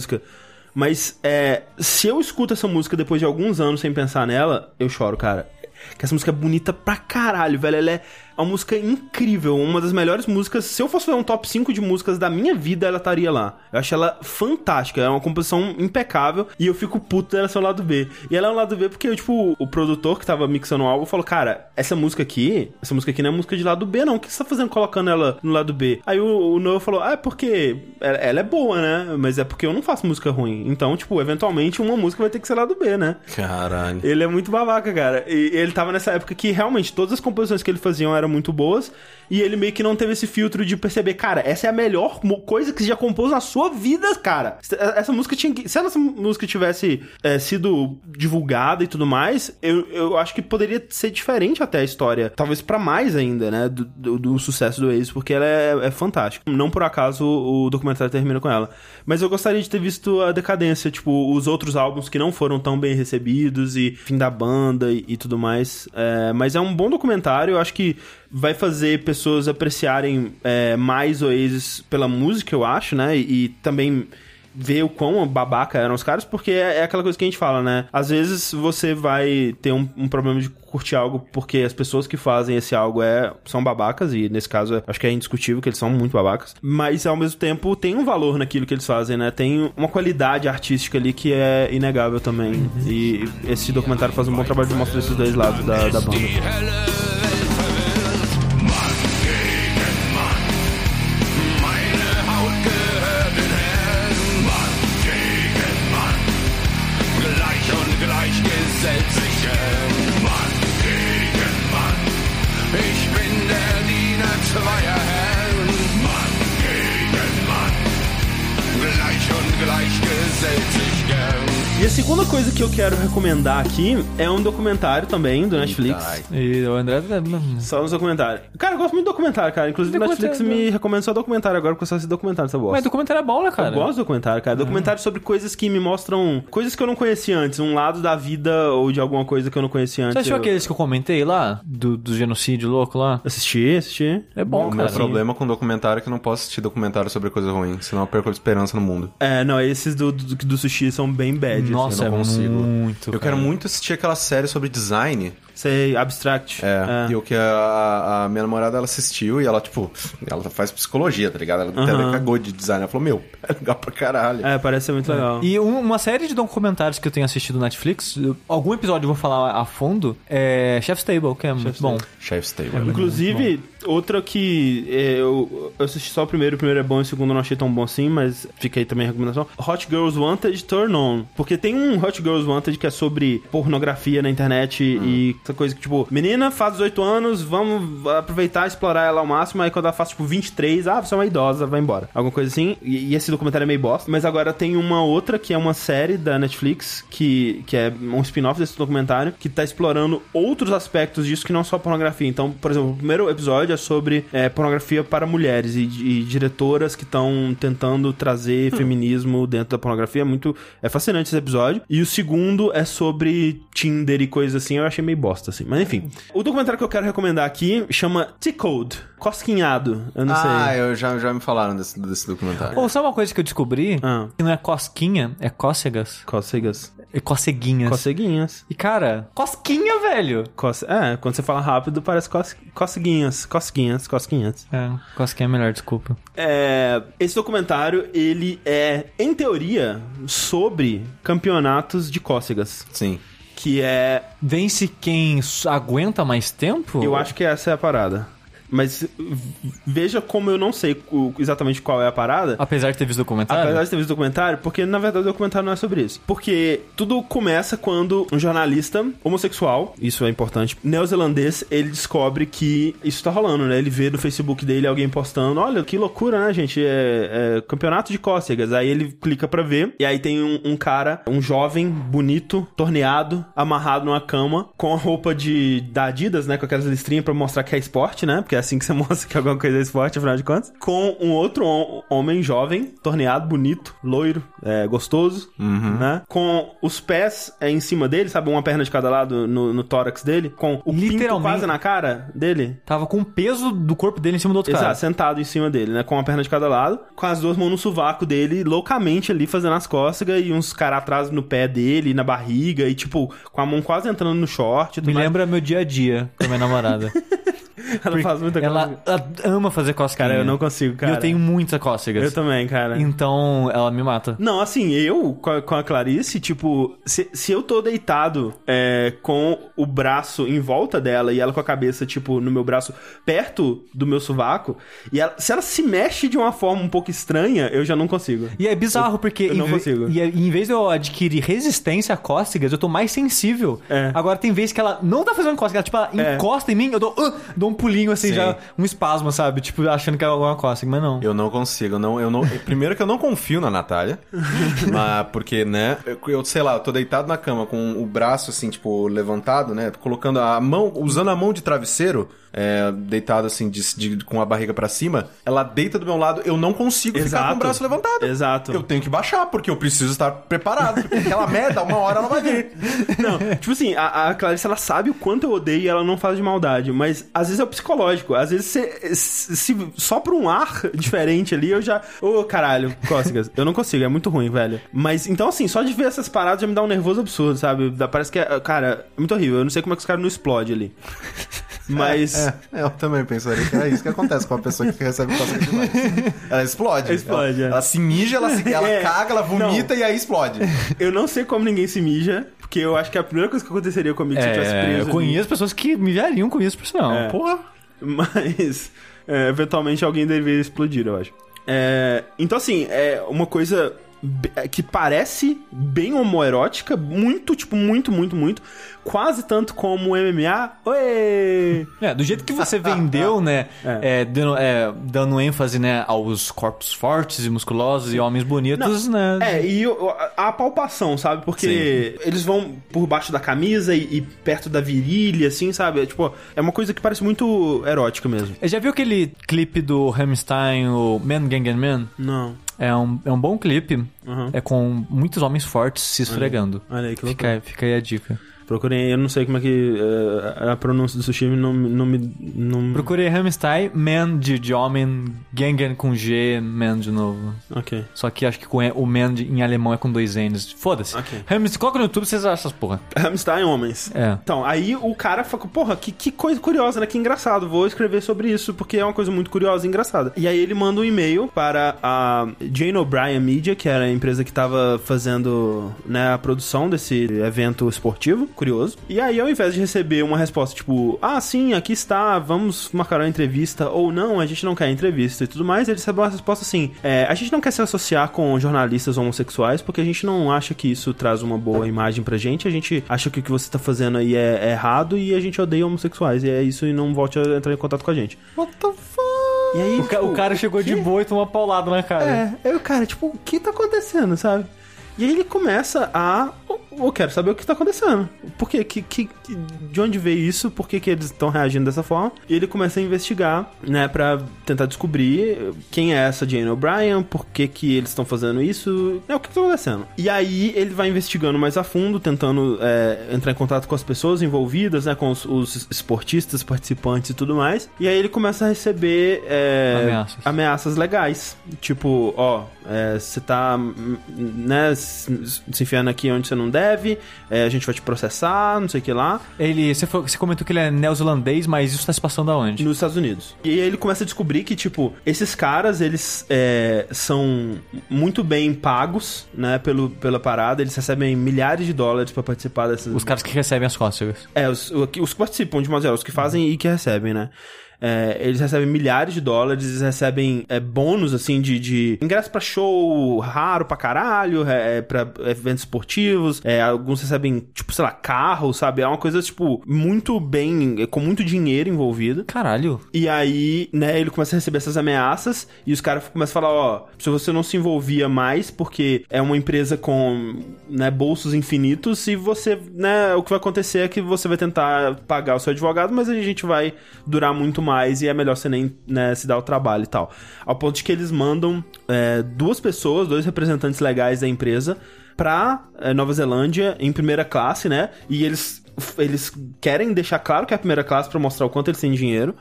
Mas é, se eu escuto essa música depois de alguns anos sem pensar nela, eu choro, cara. Que essa música é bonita pra caralho, velho. Ela é uma música incrível, uma das melhores músicas. Se eu fosse fazer um top 5 de músicas da minha vida, ela estaria lá. Eu acho ela fantástica, é uma composição impecável e eu fico puto dela ser o lado B. E ela é um lado B porque, tipo, o produtor que tava mixando o álbum falou: Cara, essa música aqui, essa música aqui não é música de lado B, não. O que você tá fazendo colocando ela no lado B? Aí o, o Noah falou: Ah, é porque ela, ela é boa, né? Mas é porque eu não faço música ruim. Então, tipo, eventualmente uma música vai ter que ser lado B, né? Caralho. Ele é muito babaca, cara. E ele tava nessa época que realmente todas as composições que ele fazia eram muito boas. E ele meio que não teve esse filtro de perceber, cara, essa é a melhor coisa que você já compôs na sua vida, cara. Essa música tinha que. Se essa música tivesse é, sido divulgada e tudo mais, eu, eu acho que poderia ser diferente até a história. Talvez pra mais ainda, né? Do, do, do sucesso do Oasis, porque ela é, é fantástica. Não por acaso o documentário termina com ela. Mas eu gostaria de ter visto a decadência, tipo, os outros álbuns que não foram tão bem recebidos e fim da banda e, e tudo mais. É, mas é um bom documentário, eu acho que vai fazer pessoas apreciarem é, mais Oasis pela música, eu acho, né? E, e também ver o quão babaca eram os caras, porque é, é aquela coisa que a gente fala, né? Às vezes você vai ter um, um problema de curtir algo porque as pessoas que fazem esse algo é, são babacas, e nesse caso é- acho que é indiscutível que eles são muito babacas, mas ao mesmo tempo tem um valor naquilo que eles fazem, né? Tem uma qualidade artística ali que é inegável também. E esse documentário faz um bom trabalho de mostrar esses dois lados da, da banda. Que eu quero recomendar aqui é um documentário também do Netflix. E o André. Só uns documentários. Cara, eu gosto muito de documentário, cara. Inclusive, o Netflix me né? recomenda só documentário agora, porque eu só assisto documentário dessa bosta. Mas documentário é bom, né, cara? Eu gosto de documentário, cara. Documentário sobre coisas que me mostram coisas que eu não conhecia antes, um lado da vida ou de alguma coisa que eu não conhecia antes. Você achou eu... aqueles que eu comentei lá? Do, do genocídio louco lá? Assisti, assisti. É bom, o cara. meu problema com documentário é que eu não posso assistir documentário sobre coisa ruim, senão eu perco a esperança no mundo. É, não, esses do, do, do sushi são bem bad. Nossa, assim, eu não é consigo. Muito. Eu quero muito assistir aquela série sobre design. Sei, abstract. É, e o que a, a minha namorada ela assistiu e ela, tipo, ela faz psicologia, tá ligado? Ela até cagou de design. Ela falou, meu, é legal pra caralho. É, parece ser muito legal. E um- uma série de documentários que eu tenho assistido no Netflix, algum episódio eu vou falar a fundo, é Chef's Table, que é muito bom. Chef's Table. Inclusive, outra que é, eu, eu assisti só o primeiro, o primeiro é bom e o segundo eu não achei tão bom assim, mas fica aí também a recomendação. Hot Girls Wanted Turn On. Porque tem um Hot Girls Wanted que é sobre pornografia na internet e essa coisa que, tipo, menina faz 18 anos, vamos aproveitar e explorar ela ao máximo, aí quando ela faz, tipo, 23, ah, você é uma idosa, vai embora. Alguma coisa assim. E, e esse documentário é meio bosta. Mas agora tem uma outra que é uma série da Netflix, que, que é um spin-off desse documentário, que tá explorando outros aspectos disso que não só pornografia. Então, por exemplo, o primeiro episódio é sobre é, pornografia para mulheres e, e diretoras que estão tentando trazer feminismo dentro da pornografia. É muito. É fascinante esse episódio. E o segundo é sobre Tinder e coisas assim. Eu achei meio bosta, assim. Mas enfim. O documentário que eu quero recomendar aqui chama T-Code. Cosquinhado. Eu não Ah, sei. eu já, já me falaram desse, desse documentário. Ou sabe uma coisa que eu descobri? Ah. Que não é cosquinha, é cócegas. Cócegas. É coceguinhas. Coceguinhas. E cara, cosquinha, velho. Coce... É, quando você fala rápido, parece cos... coceguinhas. Cosquinhas, cosquinhas. É, cosquinha é melhor, desculpa. É, esse documentário, ele é, em teoria, sobre campeonatos de cócegas. Sim. Que é. Vence quem aguenta mais tempo? Eu acho que essa é a parada. Mas veja como eu não sei exatamente qual é a parada. Apesar de ter visto o documentário? Apesar de ter visto o documentário, porque na verdade o documentário não é sobre isso. Porque tudo começa quando um jornalista homossexual, isso é importante, neozelandês, ele descobre que isso tá rolando, né? Ele vê no Facebook dele alguém postando, olha que loucura, né, gente? É, é campeonato de cócegas. Aí ele clica pra ver, e aí tem um, um cara, um jovem, bonito, torneado, amarrado numa cama, com a roupa de da Adidas, né? Com aquelas listrinhas pra mostrar que é esporte, né? Porque é assim que você mostra que alguma coisa é esporte, afinal de contas. Com um outro hom- homem jovem, torneado, bonito, loiro, é, gostoso, né? Com os pés é, em cima dele, sabe? Uma perna de cada lado no, no tórax dele, com o pinto quase na cara dele. Tava com o peso do corpo dele em cima do outro Exato, cara. sentado em cima dele, né? Com uma perna de cada lado, com as duas mãos no sovaco dele, loucamente ali fazendo as cócegas e uns caras atrás no pé dele, na barriga, e tipo, com a mão quase entrando no short. Me mais. lembra meu dia a dia com a minha namorada. Ela faz muita ela, coisa. ela ama fazer cosquinha. Cara, eu não consigo, cara. E eu tenho muita cócegas. Eu também, cara. Então, ela me mata. Não, assim, eu com a, Clarice, tipo, se, se eu tô deitado é, com o braço em volta dela e ela com a cabeça, tipo, no meu braço perto do meu sovaco, e ela- se ela se mexe de uma forma um pouco estranha, eu já não consigo. E é bizarro, porque eu não ve- consigo. E, em vez de eu adquirir resistência a cócegas, eu tô mais sensível. É. Agora tem vezes que ela não tá fazendo cócega, ela tipo, ela É. encosta em mim, eu dou, "Ah!" dou um pulinho assim, Sim. já um espasmo, sabe? Tipo, achando que é alguma coisa, mas não. Eu não consigo, eu não, eu não. Primeiro que eu não confio na Natália. mas porque, né? Eu, eu sei lá, eu tô deitado na cama com o braço assim, tipo, levantado, né? Colocando a mão, usando a mão de travesseiro, é, deitado assim, de, de- com a barriga pra cima. Ela deita do meu lado, eu não consigo ficar com Exato. o braço levantado. Exato. Eu tenho que baixar, porque eu preciso estar preparado. Porque aquela merda, uma hora ela vai vir. Não, tipo assim, a, a Clarice, ela sabe o quanto eu odeio e ela não faz de maldade, mas às vezes é o psicológico. Às vezes, se, se, se sopra um ar diferente ali, eu já... Ô, caralho, cócegas. Eu não consigo, é muito ruim, velho. Mas, então assim, só de ver essas paradas já me dá um nervoso absurdo, sabe? Parece que é... Cara, é muito horrível. Eu não sei como é que os caras não explodem ali. Mas... É, eu também pensaria que é isso que acontece com a pessoa que recebe cócega demais. Ela explode. Explode, ela, é. ela se mija, ela, se- ela É. caga, ela vomita e aí explode. Eu não sei como ninguém se mija, porque eu acho que a primeira coisa que aconteceria comigo se eu tivesse É, preso... eu ali- conheço pessoas que me veriam com isso, por sinal. É. Porra. Mas, é, eventualmente alguém deveria explodir, eu acho. É, então, assim, é uma coisa que parece bem homoerótica, muito, tipo, muito, muito, muito. Quase tanto como MMA. Oi! É, do jeito que você vendeu, né? é, dando, é, dando ênfase, né, aos corpos fortes e musculosos e homens bonitos, né? É, e a, palpação, sabe? Porque eles vão por baixo da camisa e, e perto da virilha, assim, sabe? É, tipo, é uma coisa que parece muito erótica mesmo. Já viu aquele clipe do Hammerstein, o Man Gang and Man? Não. É um, é um bom clipe. Uhum. É com muitos homens fortes se esfregando. Olha aí que loucura. Fica, fica aí a dica. Procurei, eu não sei como é que é, a pronúncia do sushi não, não me. Não... Procurei Hammerstein, Man de, de homem, Gangan com G, Man de novo. Ok. Só que acho que com o Man de- em alemão é com dois N's. Foda-se. Ok. Hammerstein, coloca no YouTube vocês acham essas porra. Hamstein homens. É. Então, aí o cara falou, porra, que, que coisa curiosa, né? Que engraçado, vou escrever sobre isso, porque é uma coisa muito curiosa e engraçada. E aí ele manda um e-mail para a Jane O'Brien Media, que era a empresa que tava fazendo né, a produção desse evento esportivo, curioso. E aí, ao invés de receber uma resposta tipo, ah, sim, aqui está, vamos marcar uma entrevista, ou não, a gente não quer entrevista e tudo mais, ele recebeu uma resposta assim, é, a gente não quer se associar com jornalistas homossexuais, porque a gente não acha que isso traz uma boa imagem pra gente, a gente acha que o que você tá fazendo aí é, é errado e a gente odeia homossexuais, e é isso, e não volte a entrar em contato com a gente. What the fuck? E aí, O, ca- tipo, o cara chegou de quê? boa e tomou uma paulada na cara. É, aí o cara, tipo, o que tá acontecendo, sabe? E aí ele começa a. Eu quero saber o que tá acontecendo. Por quê? Que, que, de onde veio isso? Por que, que eles estão reagindo dessa forma? E ele começa a investigar, né, pra tentar descobrir quem é essa Jane O'Brien, por que, que eles estão fazendo isso, é o que tá acontecendo. E aí ele vai investigando mais a fundo, tentando é, entrar em contato com as pessoas envolvidas, né, com os, os esportistas, participantes e tudo mais. E aí ele começa a receber é, Ameaças. ameaças legais. Tipo, ó, é, você tá, hum, né, se enfiando aqui onde você não deve, é, a gente vai te processar, não sei o que lá, Ele, você, foi- você comentou que ele é neozelandês, mas isso tá se passando aonde? nos Estados Unidos. E aí ele começa a descobrir que, tipo, esses caras, eles é, são muito bem pagos, né, pelo, pela parada, eles recebem milhares de dólares pra participar dessas... Os caras que recebem as cócegas. É, os, os que participam, de modo geral, os que fazem e que recebem, né? É, eles recebem milhares de dólares, eles recebem é, bônus, assim, de, de ingresso pra show raro pra caralho, é, pra eventos esportivos, é, alguns recebem, tipo, sei lá, carro, sabe? É uma coisa, tipo, muito bem, é, com muito dinheiro envolvido. Caralho. E aí, né, ele começa a receber essas ameaças e os caras começam a falar, ó, se você não se envolvia mais, porque é uma empresa com, né, bolsos infinitos, e você, né, o que vai acontecer é que você vai tentar pagar o seu advogado, mas a gente vai durar muito mais e é melhor você nem, né, se dar o trabalho e tal. Ao ponto de que eles mandam é, duas pessoas, dois representantes legais da empresa, pra é, Nova Zelândia em primeira classe, né? E eles, eles querem deixar claro que é a primeira classe pra mostrar o quanto eles têm dinheiro.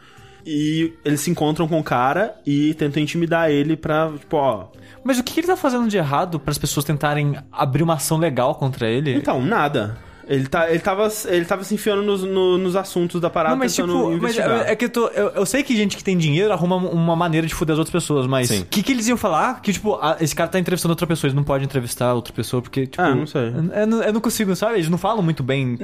E eles se encontram com o cara e tentam intimidar ele pra, tipo, ó. Mas o que que ele tá fazendo de errado para as pessoas tentarem abrir uma ação legal contra ele? Então, nada. Ele, tá, ele, tava, ele tava se enfiando nos, no- nos assuntos da parada Não, mas tipo, mas é, é que eu, tô, eu, eu sei que gente que tem dinheiro arruma uma maneira de foder as outras pessoas, mas o que, que eles iam falar? Que, tipo, ah, esse cara tá entrevistando outra pessoa, eles não podem entrevistar outra pessoa, porque, tipo. Ah, não sei. Hum. Eu, eu- não consigo, sabe? Eles não falam muito bem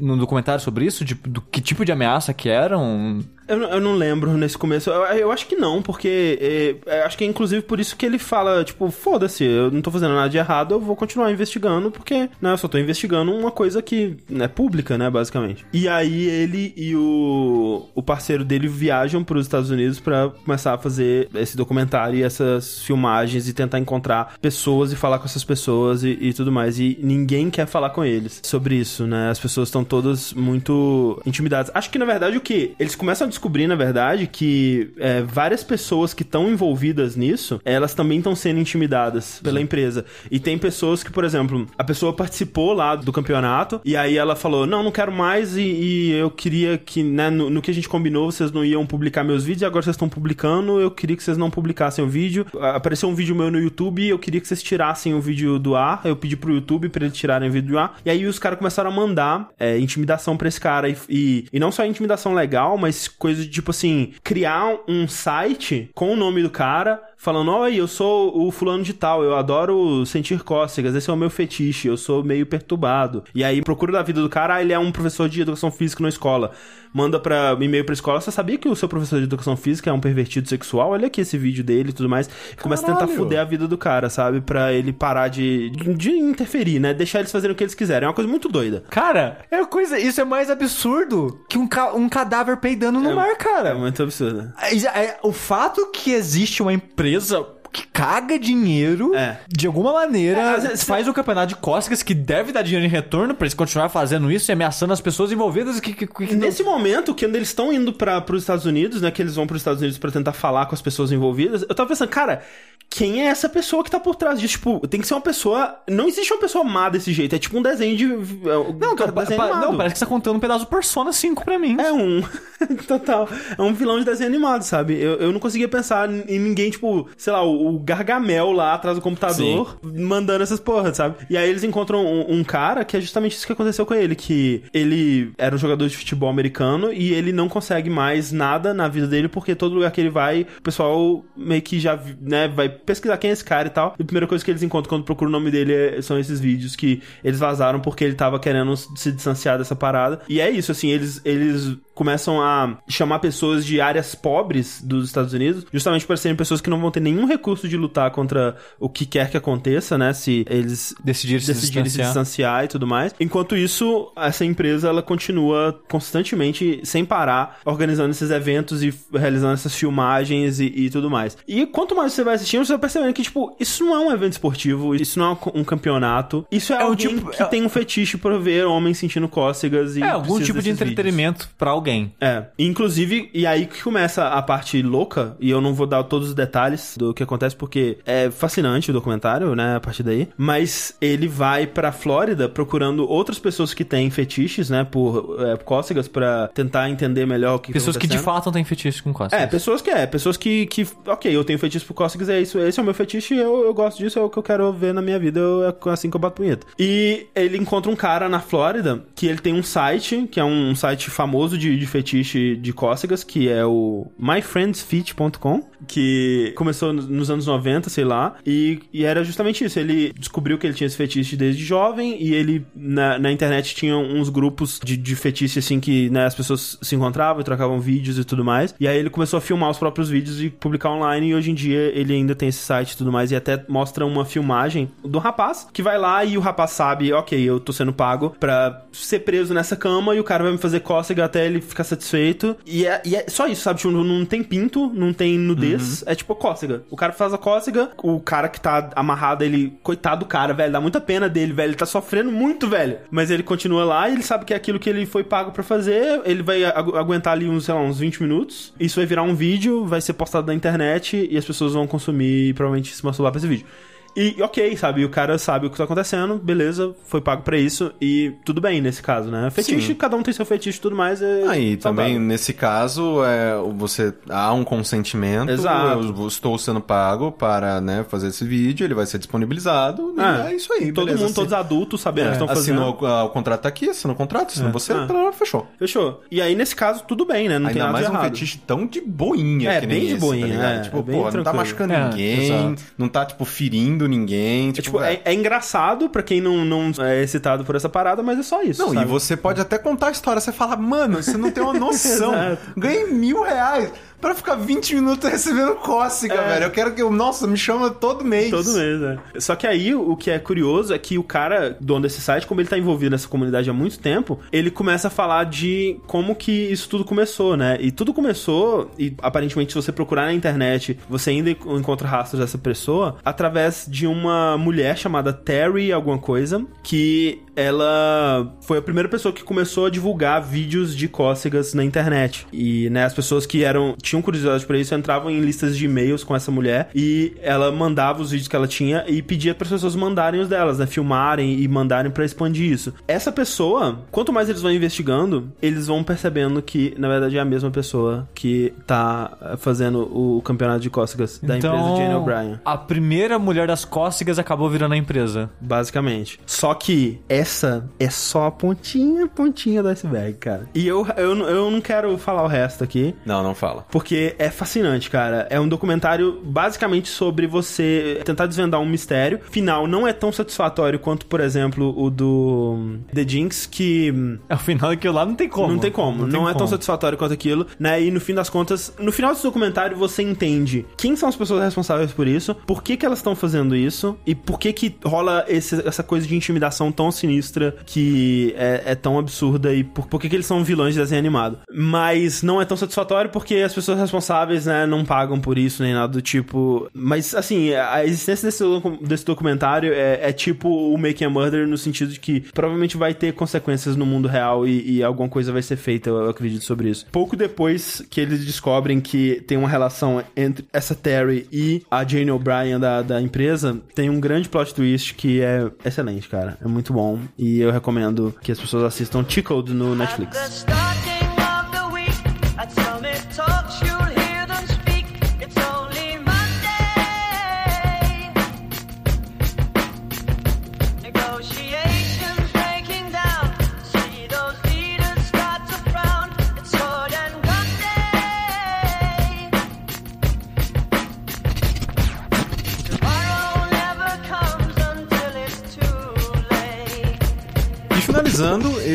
no documentário sobre isso, de, do que tipo de ameaça que eram. Eu, não- eu não lembro nesse começo. Eu, eu acho que não, porque é, acho que é inclusive por isso que ele fala, tipo, foda-se, eu não tô fazendo nada de errado, eu vou continuar investigando, porque, né, eu só tô investigando uma coisa que é pública, né, basicamente. E aí ele e o, o parceiro dele viajam para os Estados Unidos pra começar a fazer esse documentário e essas filmagens e tentar encontrar pessoas e falar com essas pessoas e, e tudo mais. E ninguém quer falar com eles sobre isso, né? As pessoas estão todas muito intimidadas. Acho que, na verdade, o que? Eles começam a descobrir, na verdade, que é, várias pessoas que estão envolvidas nisso, elas também estão sendo intimidadas pela empresa. E tem pessoas que, por exemplo, a pessoa participou lá do campeonato e aí ela falou: Não, não quero mais e, e eu queria que, né, no, no que a gente combinou, vocês não iam publicar meus vídeos e agora vocês estão publicando. Eu queria que vocês não publicassem o vídeo. Apareceu um vídeo meu no YouTube eu queria que vocês tirassem o vídeo do ar. Eu pedi pro YouTube pra eles tirarem o vídeo do ar. E aí os caras começaram a mandar é, intimidação pra esse cara. E, e, e não só intimidação legal, mas coisa de tipo assim: criar um site com o nome do cara. Falando, oi, eu sou o fulano de tal, eu adoro sentir cócegas, esse é o meu fetiche, eu sou meio perturbado. E aí procura da vida do cara, ah, ele é um professor de educação física na escola. Manda pra e-mail pra escola, você sabia que o seu professor de educação física é um pervertido sexual? Olha aqui esse vídeo dele e tudo mais. E começa a tentar fuder a vida do cara, sabe? Pra ele parar de, de interferir, né? Deixar eles fazerem o que eles quiserem. É uma coisa muito doida. Cara, é coisa, isso é mais absurdo que um, ca- um cadáver peidando no mar, É cara. muito absurdo. É, é, o fato que existe uma empresa is a que caga dinheiro É. de alguma maneira, É, vezes- faz um campeonato de cócegas que deve dar dinheiro em retorno pra eles continuar fazendo isso e ameaçando as pessoas envolvidas que, que, que não- Nesse momento, que quando eles estão indo para os Estados Unidos, né? Que eles vão para os Estados Unidos pra tentar falar com as pessoas envolvidas, eu tava pensando, cara, quem é essa pessoa que tá por trás disso? Tipo, tem que ser uma pessoa. Não existe uma pessoa má desse jeito. É tipo um desenho de. Não, cara, pa- desenho pa- animado. não, parece que você tá contando um pedaço do Persona 5 pra mim. É um. Total. É um vilão de desenho animado, sabe? Eu, eu não conseguia pensar em ninguém, tipo, sei lá, o, o Gargamel lá atrás do computador mandando essas porras, sabe? E aí eles encontram um, um cara que é justamente isso que aconteceu com ele: que ele era um jogador de futebol americano e ele não consegue mais nada na vida dele porque todo lugar que ele vai, o pessoal meio que já, né, vai pesquisar quem é esse cara e tal. E a primeira coisa que eles encontram quando procuram o nome dele é- são esses vídeos que eles vazaram porque ele tava querendo se distanciar dessa parada. E é isso, assim, eles, eles começam a chamar pessoas de áreas pobres dos Estados Unidos, justamente para serem pessoas que não vão ter nenhum recurso de lutar contra o que quer que aconteça, né? Se eles Decidir se decidirem se distanciar. e tudo mais. Enquanto isso, essa empresa ela continua constantemente, sem parar, organizando esses eventos e realizando essas filmagens e, e tudo mais. E quanto mais você vai assistindo, você vai percebendo que, tipo, isso não é um evento esportivo, isso não é um campeonato, isso é, É alguém tipo- que é- tem um fetiche por ver homens sentindo cócegas e É, algum tipo de entretenimento pra alguém. É, inclusive, e aí que começa a parte louca, e eu não vou dar todos os detalhes do que acontece, porque é fascinante o documentário, né, a partir daí, mas ele vai pra Flórida procurando outras pessoas que têm fetiches, né, por é, cócegas, pra tentar entender melhor o que Pessoas tá que de fato têm fetiche com cócegas. É, pessoas que é, pessoas que, que ok, eu tenho fetiche por cócegas, é isso, esse é o meu fetiche, eu, eu gosto disso, é o que eu quero ver na minha vida, eu, é assim que eu bato punheta. E ele encontra um cara na Flórida que ele tem um site, que é um site famoso de, de fetiche de cócegas, que é o myfriendsfeet.com, que começou nos- nos anos 90, sei lá, e, e era justamente isso, ele descobriu que ele tinha esse fetiche desde jovem, e ele na, na internet tinha uns grupos de, de fetiche, assim, que né, as pessoas se encontravam e trocavam vídeos e tudo mais, e aí ele começou a filmar os próprios vídeos e publicar online, e hoje em dia ele ainda tem esse site e tudo mais, e até mostra uma filmagem do rapaz, que vai lá e o rapaz sabe, ok, eu tô sendo pago pra ser preso nessa cama, e o cara vai me fazer cócega até ele ficar satisfeito, e é, e é só isso, sabe? Tipo, não tem pinto, não tem nudez, é tipo cócega. O cara faz a cócega, o cara que tá amarrado, ele, coitado do cara, velho, dá muita pena dele, velho, ele tá sofrendo muito, velho. Mas ele continua lá e ele sabe que é aquilo que ele foi pago pra fazer, ele vai agu- aguentar ali uns, sei lá, uns 20 minutos. Isso vai virar um vídeo, vai ser postado na internet e as pessoas vão consumir e provavelmente se masturbar pra esse vídeo. E ok, sabe? O cara sabe o que tá acontecendo, beleza, foi pago pra isso e tudo bem nesse caso, né? Fetiche, Sim. cada um tem seu fetiche e tudo mais. É Aí também, saudável. nesse caso, é, você há um consentimento. Exato. Eu estou sendo pago para né, fazer esse vídeo, ele vai ser disponibilizado. e É. É, isso aí. Todo beleza. mundo, todos adultos, sabendo o que estão fazendo. Assinou ah, o contrato tá aqui, assinou o contrato, assinou você, É. tá, fechou. Fechou. E aí, nesse caso, tudo bem, né? Não tem Ainda nada mais de um errado. fetiche tão de boinha É, que nem bem de esse, boinha, tá é, tipo, é bem pô, não tá machucando É, ninguém, exato. não tá, tipo, ferindo ninguém. É, Tipo, tipo, é, é engraçado pra quem não, não é excitado por essa parada, mas é só isso. Não, sabe? e você pode até contar a história. Você fala, mano, você não tem uma noção. Ganhei mil reais. Pra ficar 20 minutos recebendo cócega, É. velho. Eu quero que eu. Nossa, me chama todo mês. Todo mês, né? Só que aí o que é curioso é que o cara, dono desse site, como ele tá envolvido nessa comunidade há muito tempo, ele começa a falar de como que isso tudo começou, né? E tudo começou, e aparentemente, se você procurar na internet, você ainda encontra rastros dessa pessoa, através de uma mulher chamada Terry alguma coisa, que ela foi a primeira pessoa que começou a divulgar vídeos de cócegas na internet. E, né, as pessoas que eram tinham curiosidade pra isso entravam em listas de e-mails com essa mulher e ela mandava os vídeos que ela tinha e pedia para as pessoas mandarem os delas, né, filmarem e mandarem pra expandir isso. Essa pessoa, quanto mais eles vão investigando, eles vão percebendo que na verdade é a mesma pessoa que tá eh, fazendo o campeonato de cócegas da então, empresa Jane O'Brien. a primeira mulher das cócegas acabou virando a empresa. Basicamente. Só que essa é só a pontinha, pontinha do iceberg, cara. E eu, eu, eu não quero falar o resto aqui, Não, não fala. porque é fascinante, cara. É um documentário basicamente sobre você tentar desvendar um mistério. Final não é tão satisfatório quanto, por exemplo, o do hum, The Jinx, que hum, Ao final daquilo lá não tem como. não tem como. Não, tem é tão como. satisfatório quanto aquilo, né? E no fim das contas, no final desse documentário, você entende quem são as pessoas responsáveis por isso, por que, que elas estão fazendo isso e por que, que rola esse- essa coisa de intimidação tão sinistra que é, é tão absurda e por, por que, que eles são vilões de desenho animado. Mas não é tão satisfatório porque as pessoas responsáveis, né, não pagam por isso nem nada do tipo. Mas, assim, a existência desse, desse documentário é, é tipo o Making a Murder no sentido de que provavelmente vai ter consequências no mundo real e, e alguma coisa vai ser feita, eu acredito sobre isso. Pouco depois que eles descobrem que tem uma relação entre essa Terry e a Jane O'Brien da, da empresa, tem um grande plot twist que é excelente, cara. É muito bom e eu recomendo que as pessoas assistam Tickled no Netflix.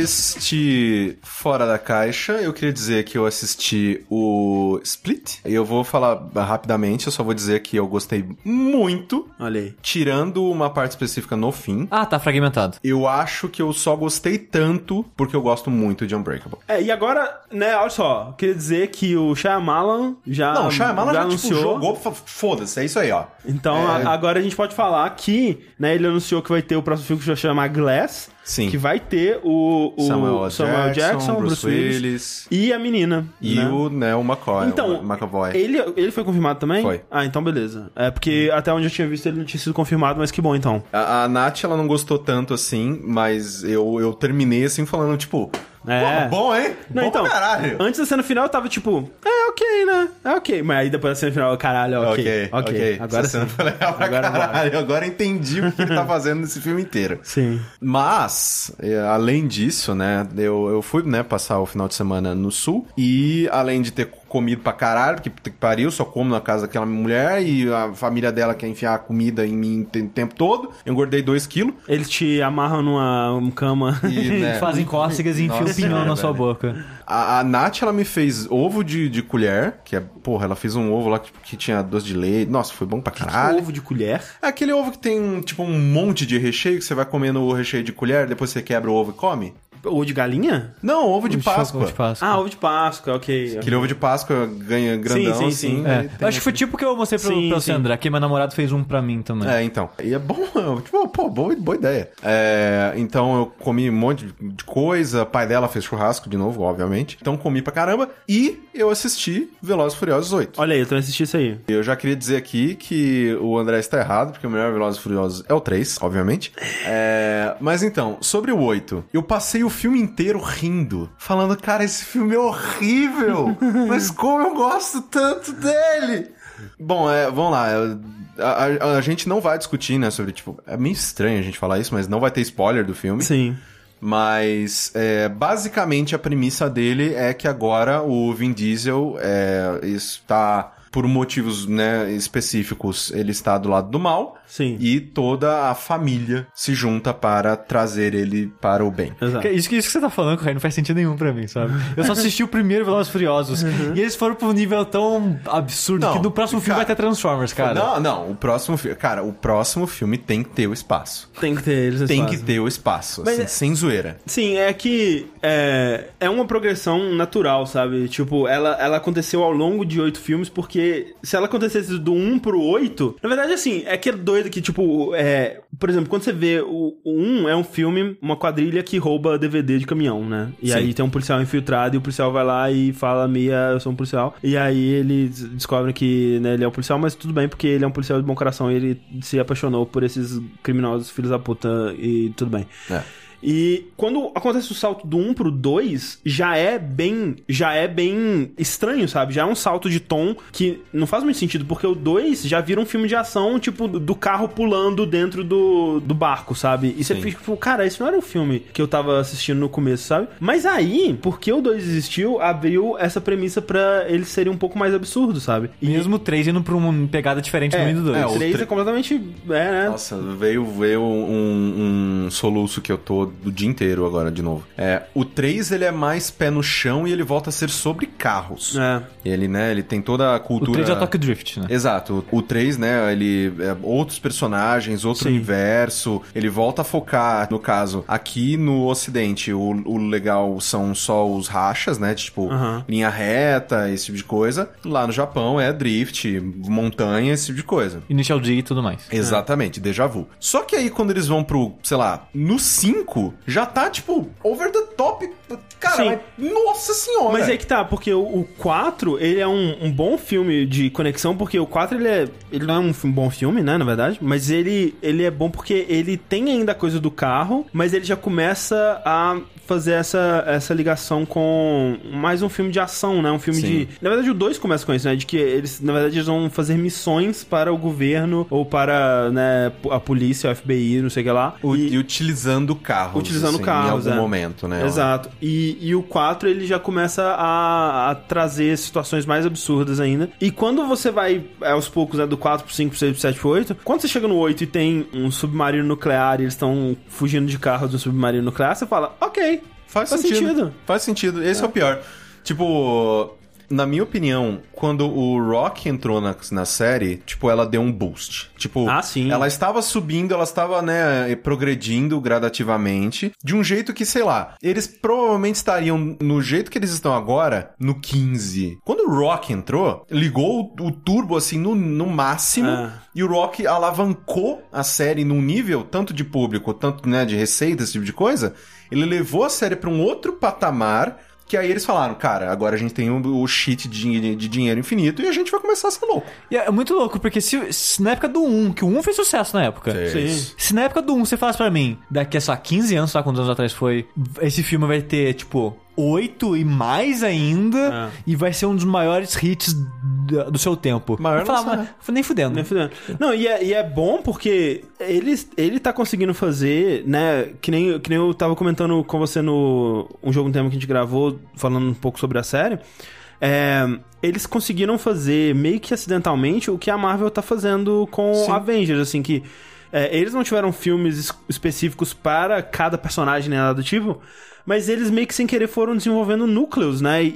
Este Fora da Caixa, eu queria dizer que eu assisti o Split. E eu vou falar rapidamente, eu só vou dizer que eu gostei muito, Olha aí. tirando uma parte específica no fim. Ah, tá fragmentado. Eu acho que eu só gostei tanto porque eu gosto muito de Unbreakable. É, e agora, né, olha só, queria dizer que o Shyamalan já, Não, o Shyamalan já, tipo, anunciou. jogou, f- foda-se, é isso aí, ó. Então, É. a- agora a gente pode falar que, né, ele anunciou que vai ter o próximo filme que vai chamar Glass. Sim. Que vai ter o, o Samuel, Samuel Jackson, Bruce, Willis, Willis e a menina. e né? o, né, o McCoy, Então, McAvoy. Ele, ele foi confirmado também? Foi. Ah, então beleza. É porque até onde eu tinha visto ele não tinha sido confirmado, mas que bom então. A, a Nath, ela não gostou tanto assim, mas eu, eu terminei assim falando, tipo, É. "Pô, bom, hein? Não, bom então, pra caralho. antes da cena final eu tava tipo, é ok, né? É ok. Mas aí depois da cena final, caralho, ok. Ok, agora Essa sim. cena foi legal pra Agora caralho. Agora entendi o que ele tá fazendo nesse filme inteiro. Sim. Mas, é, além disso, né, eu, eu fui, né, passar o final de semana no sul e além de ter comido pra caralho, porque que pariu, só como na casa daquela mulher e a família dela quer enfiar comida em mim o te- tempo todo, eu engordei 2 quilos Eles te amarram numa cama. e, né, Fazem cócegas e enfiam pinhão na sua velho. boca. A, a Nath, ela me fez ovo de, de colher, que é, porra, ela fez um ovo lá que, que tinha doce de leite. Nossa, foi bom pra caralho. Ovo de colher. É aquele ovo que tem, tipo, um monte de recheio, que você vai comendo o recheio de colher, depois você quebra o ovo e come? Ovo de galinha? Não, ovo de Páscoa. choco de Páscoa. Ah, ovo de Páscoa, ok. Aquele ovo de Páscoa ganha grandão, sim, assim. sim. É. tem Eu acho que foi tipo o que eu mostrei pro, Sim, pro sim. Sandra, que meu namorado fez um pra mim também. É, então. E é bom, tipo, pô, boa, boa ideia. É, então eu comi um monte de coisa, pai dela fez churrasco de novo, obviamente. Então comi pra caramba e eu assisti Velozes e Furiosos 8. Olha aí, eu tô assistindo isso aí. Eu já queria dizer aqui que o André está errado, porque o melhor Velozes e Furiosos é o 3, obviamente. É, mas então, sobre o 8, eu passei o filme inteiro rindo, falando, cara, esse filme é horrível, mas como eu gosto tanto dele. Bom, é, vamos lá. eu- A, a- a gente não vai discutir, né, sobre, tipo, é meio estranho a gente falar isso, mas não vai ter spoiler do filme. Sim. Mas, é, basicamente, a premissa dele é que agora o Vin Diesel é, está, por motivos né, específicos, ele está do lado do mal. Sim. E toda a família se junta para trazer ele para o bem. Exato. Isso que, isso que você tá falando, cara, não faz sentido nenhum pra mim, sabe? Eu só assisti o primeiro Velozes Furiosos e eles foram pra um nível tão absurdo Não, que no próximo filme cara, vai ter Transformers, cara. Não, não, o próximo filme. Cara, o próximo filme tem que ter o espaço. Tem que ter eles. Tem que ter o espaço, Mas assim, é- sem zoeira. Sim, é que é, é uma progressão natural, sabe? Tipo, ela, ela aconteceu ao longo de oito filmes, porque se ela acontecesse do 1 pro 8, na verdade, assim, é que é doido que, tipo, é, por exemplo, quando você vê o, o 1 é um filme, uma quadrilha que rouba DVD de caminhão, né? E Sim. aí tem um policial infiltrado e o policial vai lá e fala, Mia, eu sou um policial. E aí eles descobrem que né, ele é um policial, mas tudo bem, porque ele é um policial de bom coração e ele se apaixonou por esses criminosos filhos da puta e tudo bem. É. E quando acontece o salto do 1 pro 2, já é bem, já é bem estranho, sabe? Já é um salto de tom que não faz muito sentido, porque o 2 já vira um filme de ação, tipo, do carro pulando dentro do, do barco, sabe? E você Sim. fica, tipo, cara, esse não era o filme que eu tava assistindo no começo, sabe? Mas aí, porque o 2 existiu, abriu essa premissa pra eles serem um pouco mais absurdos, sabe? E Mesmo o 3 indo pra uma pegada diferente é, do 1 e do 2. é, o o 3 tre- é completamente, é, né? Nossa, veio, veio um, um soluço que eu tô do dia inteiro agora, de novo. É, o 3, ele é mais pé no chão e ele volta a ser sobre carros. É. Ele, né, ele tem toda a O cultura... 3 é o Tokyo Drift, né? Exato. O 3, né, ele é outros personagens, outro Sim. universo. Ele volta a focar, no caso, aqui no ocidente, o, o legal são só os rachas, né, tipo, Aham. linha reta, esse tipo de coisa. Lá no Japão é drift, montanha, esse tipo de coisa. Initial D e tudo mais. Exatamente, déjà vu. Só que aí quando eles vão pro, sei lá, no 5, já tá tipo over the top. Cara, mas- nossa senhora. Mas é que tá, porque o, o 4, ele é um, um bom filme de conexão, porque o 4, ele, é, ele não é um bom filme, né, na verdade, mas ele, ele é bom porque ele tem ainda a coisa do carro, mas ele já começa a fazer essa, essa ligação com mais um filme de ação, né, um filme Sim. de... Na verdade, o 2 começa com isso, né, de que eles, na verdade, eles vão fazer missões para o governo ou para, né, a polícia, o FBI, não sei o que lá. O- E- e utilizando carros. Utilizando assim, carros, Em algum é. momento, né? Exato. E, e o 4 ele já começa a, a trazer situações mais absurdas ainda. E quando você vai é, aos poucos, né, do 4 pro 5, pro 6, pro 7, pro 8, quando você chega no 8 e tem um submarino nuclear e eles estão fugindo de carro do submarino nuclear, você fala, ok. Faz, Faz sentido. sentido. Faz sentido. Esse é. o pior. Tipo, na minha opinião, quando o Rock entrou na, na série, tipo, ela deu um boost. Tipo, Ah, sim. ela estava subindo, ela estava, né, progredindo gradativamente, de um jeito que, sei lá, eles provavelmente estariam no jeito que eles estão agora, no 15. Quando o Rock entrou, ligou o, o turbo, assim, no, no máximo, Ah. e o Rock alavancou a série num nível, tanto de público, tanto, né, de receita, esse tipo de coisa, ele levou a série pra um outro patamar, que aí eles falaram, cara, agora a gente tem o, o shit de, de dinheiro infinito e a gente vai começar a ser louco. E é muito louco, porque se, se na época do 1, que o 1 fez sucesso na época. Sim. Se na época do 1 você falasse pra mim, daqui a só 15 anos, sabe quantos anos atrás foi, esse filme vai ter, tipo, 8 e mais ainda, É. e vai ser um dos maiores hits do, seu tempo. Maior não "Mas nem fudendo. Nem fudendo. Não, e é, e é bom porque ele, ele tá conseguindo fazer, né? Que nem, que nem eu tava comentando com você no um jogo um tema que a gente gravou, falando um pouco sobre a série. É, eles conseguiram fazer meio que acidentalmente o que a Marvel tá fazendo com Sim. Avengers, assim, que é, eles não tiveram filmes es- específicos para cada personagem nem nada do tipo, mas eles meio que sem querer foram desenvolvendo núcleos, né? E,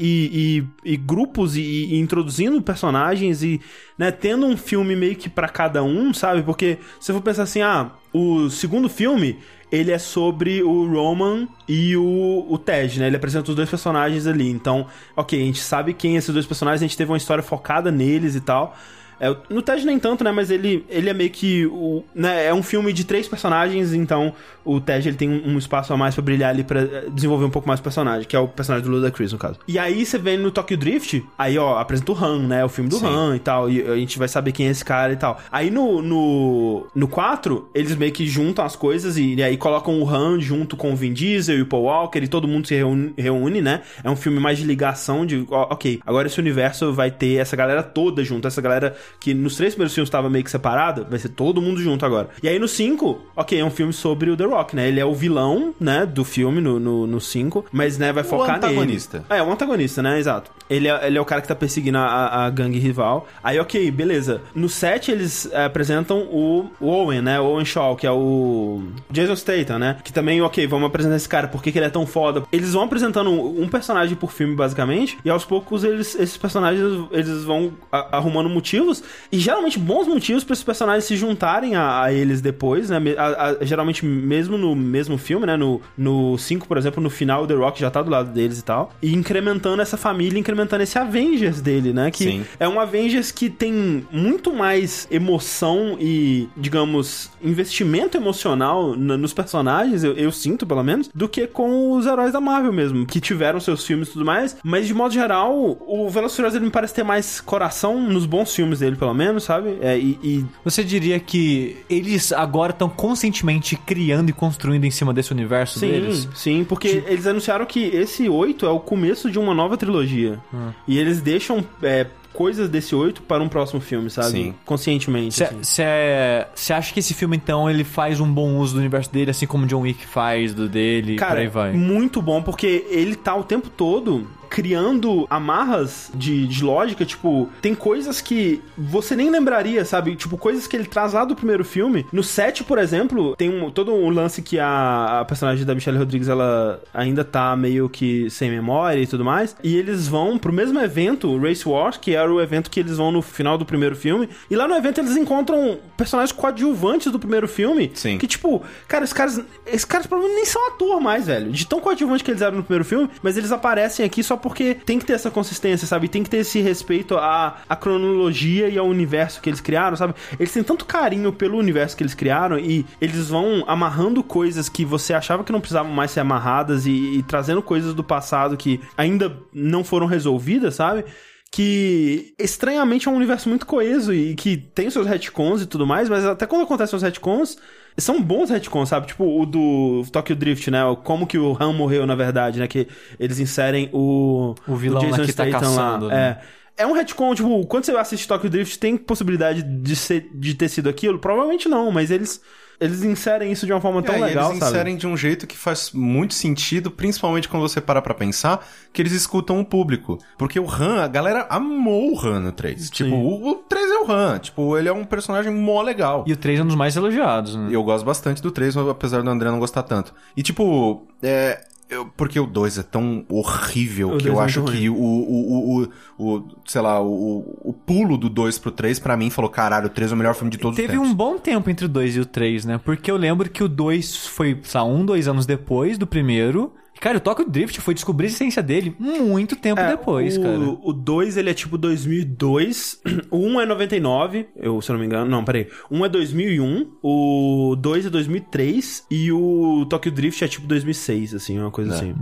e- e grupos e, e introduzindo personagens e, né, tendo um filme meio que pra cada um, sabe? Porque se eu for pensar assim, ah, o segundo filme. Ele é sobre o Roman e o, o Ted, né? Ele apresenta os dois personagens ali. Então, ok, a gente sabe quem esses dois personagens, a gente teve uma história focada neles e tal. É, no Ted nem tanto, né? Mas ele, ele é meio que. O, né, é um filme de três personagens, então o Ted ele tem um, um espaço a mais pra brilhar ali pra eh, desenvolver um pouco mais o personagem, que é o personagem do Ludacris, no caso. E aí você vê no Tokyo Drift, aí ó, apresenta o Han, né? O filme do Sim. Han e tal, e a gente vai saber quem é esse cara e tal. Aí no, no, no 4, eles meio que juntam as coisas e, e aí colocam o Han junto com o Vin Diesel e o Paul Walker e todo mundo se reúne, reúne, né? É um filme mais de ligação de, ó, ok, agora esse universo vai ter essa galera toda junto, essa galera que nos três primeiros filmes tava meio que separado, vai ser todo mundo junto agora. E aí no 5, ok, é um filme sobre o The Rock, né? Ele é o vilão, né, do filme no 5, no, no cinco, mas, né, vai focar antagonista. nele. É, o antagonista, né, exato. Ele é, ele é o cara que tá perseguindo a, a, a gangue rival. Aí, ok, beleza. No 7, eles é, apresentam o, o Owen, né, o Owen Shaw, que é o Jason Statham, né? Que também, ok, vamos apresentar esse cara, por que, que ele é tão foda. Eles vão apresentando um, um personagem por filme, basicamente, e aos poucos eles, esses personagens, eles vão a- arrumando motivos, e geralmente bons motivos pra esses personagens se juntarem a, a eles depois, né? A- a- geralmente mesmo no mesmo filme, né? No, no 5, por exemplo, no final o The Rock já tá do lado deles e tal, e incrementando essa família, incrementando esse Avengers dele, né? Que Sim. é um Avengers que tem muito mais emoção e, digamos, investimento emocional na- nos personagens, eu, eu sinto pelo menos, do que com os heróis da Marvel mesmo, que tiveram seus filmes e tudo mais, mas de modo geral, o Furiosos ele me parece ter mais coração nos bons filmes dele, pelo menos, sabe? É, e, e Você diria que eles agora estão conscientemente criando e construindo em cima desse universo Sim, deles? sim, porque eles anunciaram que esse 8 é o começo de uma nova trilogia. Hum. E eles deixam é, coisas desse 8 para um próximo filme, sabe? Sim. Conscientemente. assim. Você acha que esse filme, então, ele faz um bom uso do universo dele, assim como John Wick faz do dele, por Cara, aí vai? muito bom, porque ele tá o tempo todo criando amarras de, de lógica, tipo, tem coisas que você nem lembraria, sabe? Tipo, coisas que ele traz lá do primeiro filme. No 7, por exemplo, tem um, todo um lance que a, a personagem da Michelle Rodrigues, ela ainda tá meio que sem memória e tudo mais, e eles vão pro mesmo evento, o Race Wars, que era o evento que eles vão no final do primeiro filme, e lá no evento eles encontram personagens coadjuvantes do primeiro filme, Sim. que tipo, cara, esses caras, esses caras provavelmente nem são ator mais, velho. De tão coadjuvante que eles eram no primeiro filme, mas eles aparecem aqui só porque tem que ter essa consistência, sabe? Tem que ter esse respeito à, à cronologia e ao universo que eles criaram, sabe? Eles têm tanto carinho pelo universo que eles criaram e eles vão amarrando coisas que você achava que não precisavam mais ser amarradas e, e trazendo coisas do passado que ainda não foram resolvidas, sabe? que estranhamente é um universo muito coeso e que tem seus retcons e tudo mais, mas até quando acontecem os retcons, são bons retcons, sabe? Tipo o do Tokyo Drift, né? Como que o Han morreu, na verdade, né? Que eles inserem o... O vilão lá que tá caçando, né? É. É um retcon, tipo, quando você assiste Tokyo Drift, tem possibilidade de, ser, de ter sido aquilo? Provavelmente não, mas eles... Eles inserem isso de uma forma tão É, legal, eles sabe? inserem de um jeito que faz muito sentido, principalmente quando você para pra pensar que eles escutam o público. Porque o Han, a galera amou o Han no 3. Tipo, o, o 3 é o Han. Tipo, ele é um personagem mó legal. E o 3 é um dos mais elogiados, né? Eu gosto bastante do 3, apesar do André não gostar tanto. E tipo, é. Eu- porque o 2 é tão horrível O que eu é acho que o, o, o, o, sei lá, o, o pulo do 2 pro 3, pra mim, falou: caralho, o 3 é o melhor filme de todos Teve os tempos. um bom tempo entre o 2 e o 3, né? Porque eu lembro que o 2 foi, sei lá, um, dois anos depois do primeiro. Cara, o Tokyo Drift foi descobrir a essência dele muito tempo É, depois, o, cara. O 2, ele é tipo 2002. O 1 um é 99, eu, se eu não me engano. Não, peraí. O 1 é 2001, o 2 é 2003 e o Tokyo Drift é tipo 2006, assim, uma coisa É. assim.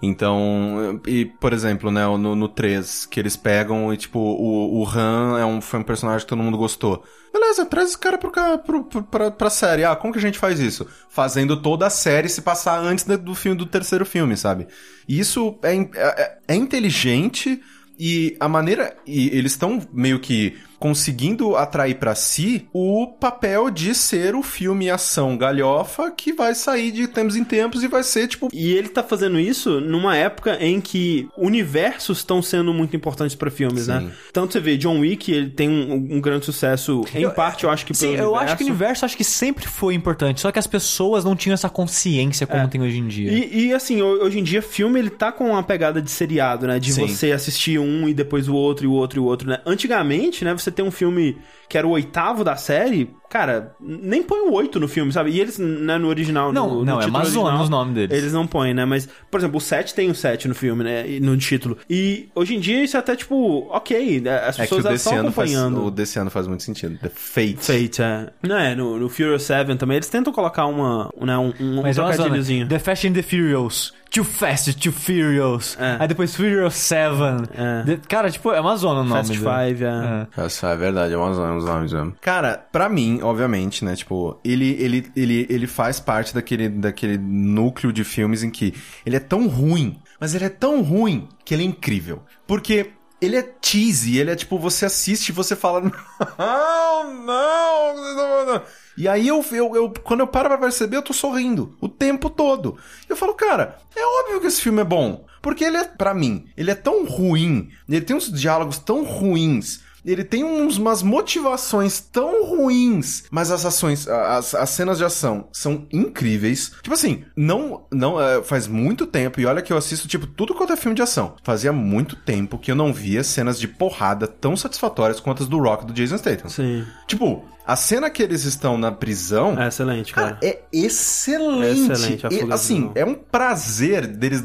Então, e, por exemplo, né, no, no 3, que eles pegam e, tipo, o, o Han é um, foi um personagem que todo mundo gostou. Beleza, traz esse cara pro, pro, pro, pra, pra série. Ah, como que a gente faz isso? Fazendo toda a série se passar antes do filme do terceiro filme, sabe? E Isso é, in- é, é inteligente e a maneira. E eles estão meio que conseguindo atrair pra si o papel de ser o filme ação galhofa que vai sair de tempos em tempos e vai ser, tipo, E ele tá fazendo isso numa época em que universos estão sendo muito importantes pra filmes, Sim. né? Tanto você vê, John Wick, ele tem um, um grande sucesso, em parte, eu acho que Sim, pelo eu acho que o universo acho que sempre foi importante, só que as pessoas não tinham essa consciência como tem hoje em dia. E, e, assim, ho- hoje em dia, filme ele tá com uma pegada de seriado, né? De Sim. você assistir um e depois o outro e o outro e o outro, né? Antigamente, né? Você tem um filme que era o oitavo da série, cara, nem põe o oito no filme, sabe? E eles, né, no original, Não, no, no não, é título Amazonas os nomes deles. Eles não põem, né? Mas, por exemplo, o 7 tem o 7 no filme, né? No título. E hoje em dia isso é até, tipo, ok, né? as É o pessoas desse, estão ano faz, acompanhando. o desse ano faz muito sentido. The Fate. Fate, é. Não é, no, no Furious 7 também, eles tentam colocar uma, né, um, um, um é zona. trocadilhozinho. The Fast and the Furious. Too Fast, Too Furious. É. Aí depois Furious 7. É. The- Cara, tipo, é uma zona o nome. Fast Five, é. É. Essa é verdade, é uns uns nomes mesmo. Cara, pra mim, obviamente, né, tipo, ele, ele, ele, ele faz parte daquele, daquele núcleo de filmes em que ele é tão ruim, mas ele é tão ruim que ele é incrível. Porque ele é cheesy, ele é tipo, você assiste e você fala, não, não, não. E aí eu, eu, eu, quando eu paro pra perceber, eu tô sorrindo o tempo todo. Eu falo, cara, é óbvio que esse filme é bom. Porque ele é, pra mim, ele é tão ruim, ele tem uns diálogos tão ruins, ele tem uns, umas motivações tão ruins, mas as ações, as, as cenas de ação são incríveis. Tipo assim, não, não é, faz muito tempo, e olha que eu assisto, tipo, tudo quanto é filme de ação. Fazia muito tempo que eu não via cenas de porrada tão satisfatórias quanto as do Rock do Jason Statham. Sim. Tipo, a cena que eles estão na prisão. É excelente, Cara, cara. é excelente. É excelente a E, fuga do assim, é um prazer deles.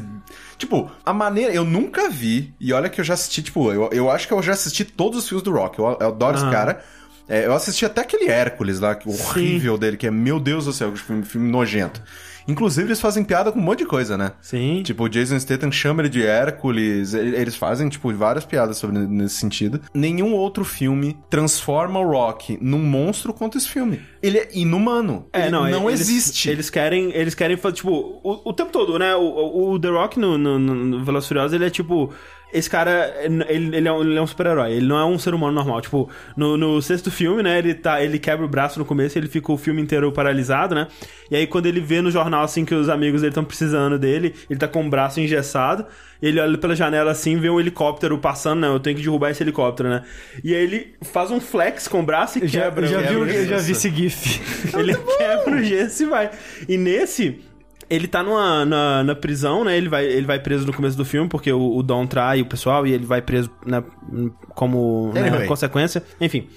Tipo, a maneira. Eu nunca vi. E olha que eu já assisti, tipo, eu, eu acho que eu já assisti todos os filmes do Rock. Eu, eu adoro esse Aham. cara. É, eu assisti até aquele Hércules lá, que- horrível dele, que é, meu Deus do céu, que filme, filme nojento. Inclusive, eles fazem piada com um monte de coisa, né? Sim. Tipo, o Jason Statham chama ele de Hércules. Eles fazem, tipo, várias piadas sobre nesse sentido. Nenhum outro filme transforma o Rock num monstro quanto esse filme. Ele é inumano. É, Ele não, não eles, existe. Eles querem, eles querem fazer, tipo, o, o tempo todo, né? O, o- The Rock no, no, no ele é tipo. Esse cara, ele, ele é um, ele é um super-herói, ele não é um ser humano normal. Tipo, no, no sexto filme, né, ele, tá, ele quebra o braço no começo, ele fica o filme inteiro paralisado, né? E aí, quando ele vê no jornal, assim, que os amigos dele estão precisando dele, ele tá com o braço engessado, ele olha pela janela, assim, vê um helicóptero passando, né? Eu tenho que derrubar esse helicóptero, né? E aí ele faz um flex com o braço e Eu já, quebra. eu já, quebra vi, o eu já vi esse gif. Ele quebra o gesso e vai. E nesse, ele tá numa, na, na prisão, né? Ele vai, ele vai preso no começo do filme, porque o, o Dom trai o pessoal e ele vai preso né, como né, consequência. Enfim.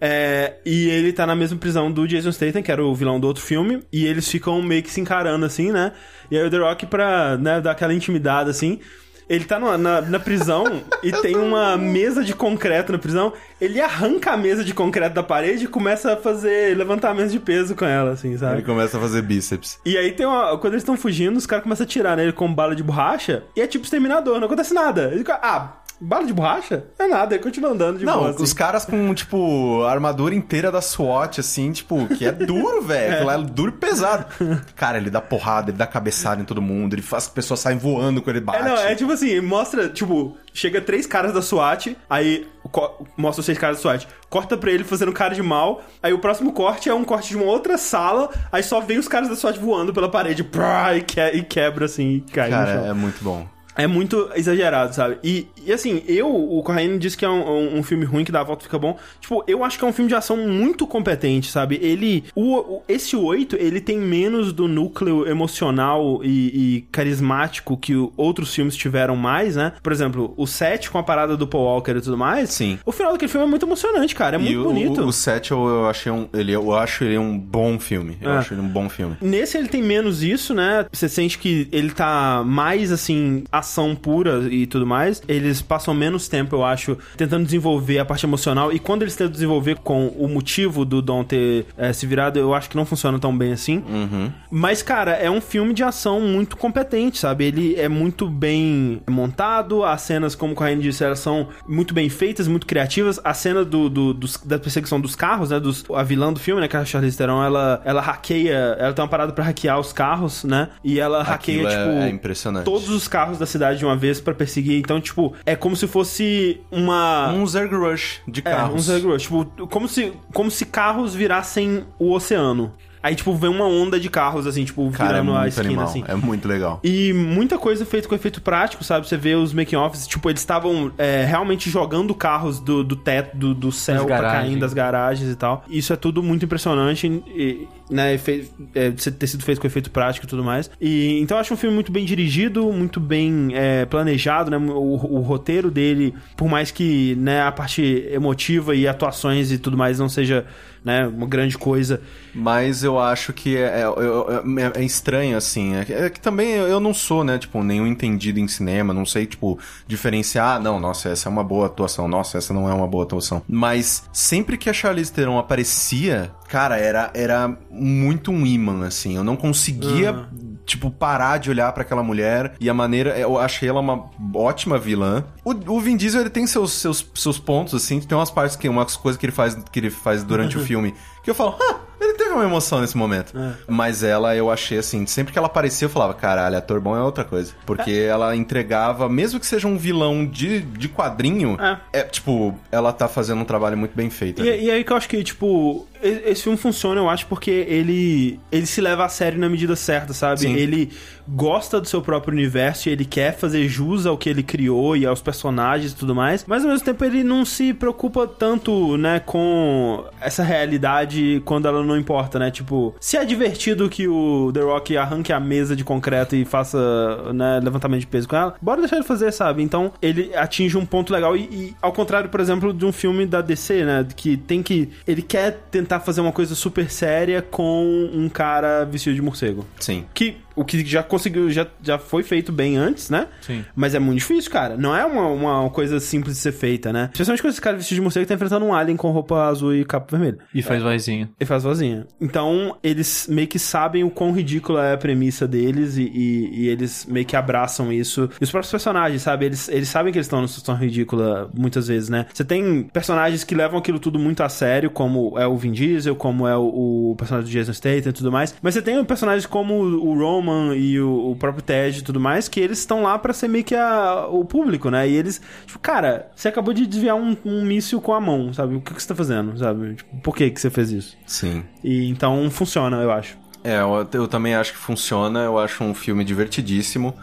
É, e ele tá na mesma prisão do Jason Statham, que era o vilão do outro filme, e eles ficam meio que se encarando assim, né? E aí o The Rock, pra né, dar aquela intimidade assim, ele tá na, na prisão e tem uma mesa de concreto na prisão. Ele arranca a mesa de concreto da parede e começa a fazer levantamentos de peso com ela, assim, sabe? Ele começa a fazer bíceps. E aí tem uma. Quando eles estão fugindo, os caras começam a atirar nele com bala de borracha e é tipo exterminador, não acontece nada. Ele fica, ah, bala de borracha? É nada, ele continua andando de Não, boa. assim. os caras com, tipo, a armadura inteira da SWAT, assim, tipo, que é duro, velho. Lá é duro e pesado. Cara, ele dá porrada, ele dá cabeçada em todo mundo, ele faz que as pessoas saem voando quando ele bate. É, não, é tipo assim, mostra, tipo, chega três caras da SWAT, aí mostra os seis caras da SWAT, corta pra ele fazendo cara de mal, aí o próximo corte é um corte de uma outra sala, aí só vem os caras da SWAT voando pela parede, prá, e, que- e quebra assim, e cai. Cara, é muito bom. É muito exagerado, sabe? E, e assim, eu, o Corraine disse que é um, um- filme ruim que dá a volta e fica bom. Tipo, eu acho que é um filme de ação muito competente, sabe? Ele. O, o- esse 8, ele tem menos do núcleo emocional e, e carismático que outros filmes tiveram mais, né? Por exemplo, o 7 com a parada do Paul Walker e tudo mais. Sim. O final daquele filme é muito emocionante, cara. É e muito o, bonito. O, o 7 eu, eu achei um. Ele, eu acho ele um bom filme. Eu É. acho ele um bom filme. Nesse ele tem menos isso, né? Você sente que ele tá mais, assim, ação pura e tudo mais. Eles passam menos tempo, eu acho, tentando desenvolver a parte emocional. E quando eles tentam desenvolver com o motivo do Dom ter eh, se virado, eu acho que não funciona tão bem assim. Mas, cara, é um filme de ação muito competente, sabe? Ele é muito bem montado. As cenas, como o Corrine disse, elas são muito bem feitas, muito criativas. A cena do, do- dos- da perseguição dos carros, né? Dos, a vilã do filme, né? Que é a Charlize Theron, ela, ela hackeia... Ela tem uma parada pra hackear os carros, né? E ela hackeia, Aquilo é- tipo... é impressionante. Todos os carros da cidade de uma vez pra perseguir. Então, tipo, é como se fosse uma... Um Zerg Rush de É, carros. um Zerg Rush. Tipo, como se, como se carros virassem o oceano. Aí, tipo, vem uma onda de carros, assim, tipo, Cara, é virando a muito esquina, animal. assim. É muito legal. E muita coisa feita com efeito prático, sabe? Você vê os making-offs, tipo, eles estavam é, realmente jogando carros do, do teto, do, do céu pra caindo das garagens e tal. Isso é tudo muito impressionante, e, né? Fe, é, ter sido feito com efeito prático e tudo mais. E, então eu acho um filme muito bem dirigido, muito bem é, planejado, né? O, o roteiro dele, por mais que né, a parte emotiva e atuações e tudo mais não seja né, uma grande coisa. Mas eu acho que é, é- é- é estranho, assim. É que, é também eu eu não sou, né, tipo, nenhum entendido em cinema, não sei, tipo, diferenciar, ah, não, nossa, essa é uma boa atuação, nossa, essa não é uma boa atuação. Mas sempre que a Charlize Theron aparecia, cara, era, era muito um imã, assim. Eu não conseguia, tipo, parar de olhar pra aquela mulher e a maneira. Eu achei ela uma ótima vilã. O, o Vin Diesel, ele tem seus, seus, seus pontos, assim, tem umas partes que, umas coisas que ele faz, que ele faz durante o filme que eu falo, ah, ele teve uma emoção nesse momento. Mas ela, eu achei assim, sempre que ela aparecia, eu falava, caralho, ator bom é outra coisa. Porque ela entregava, mesmo que seja um vilão de, de quadrinho, é. tipo, ela tá fazendo um trabalho muito bem feito. E, e aí que eu acho que, tipo, esse filme funciona, eu acho, porque ele, ele se leva a sério na medida certa, sabe? Sim. Ele gosta do seu próprio universo e ele quer fazer jus ao que ele criou e aos personagens e tudo mais, mas ao mesmo tempo ele não se preocupa tanto, né, com essa realidade quando ela não importa, né? Tipo, se é divertido que o The Rock arranque a mesa de concreto e faça, né, levantamento de peso com ela, bora deixar ele fazer, sabe? Então, ele atinge um ponto legal e, e ao contrário, por exemplo, de um filme da DC, né, que tem que ele quer tentar fazer uma coisa super séria com um cara vestido de morcego. Sim. Que o que já conseguiu, já, já foi feito bem antes, né? Sim. Mas é muito difícil, cara. Não é uma, uma coisa simples de ser feita, né? Especialmente quando esse cara vestido de morcego tá enfrentando um alien com roupa azul e capa vermelha. E faz vozinha. Ele faz vozinha. Então, eles meio que sabem o quão ridícula é a premissa deles e, e- e eles meio que abraçam isso. E os próprios personagens, sabe? Eles, eles sabem que eles estão numa situação ridícula muitas vezes, né? Você tem personagens que levam aquilo tudo muito a sério, como é o Vin Diesel, como é o, o personagem do Jason Statham e tudo mais. Mas você tem personagens como o Roman e o, o próprio Ted e tudo mais, que eles estão lá pra ser meio que a- o público, né? E eles, tipo, cara, você acabou de desviar um, um míssil com a mão, sabe? O que, que você tá fazendo, sabe? Tipo, por que, que você fez isso? Sim. E então funciona, eu acho. É, eu, eu também acho que funciona. Eu acho um filme divertidíssimo.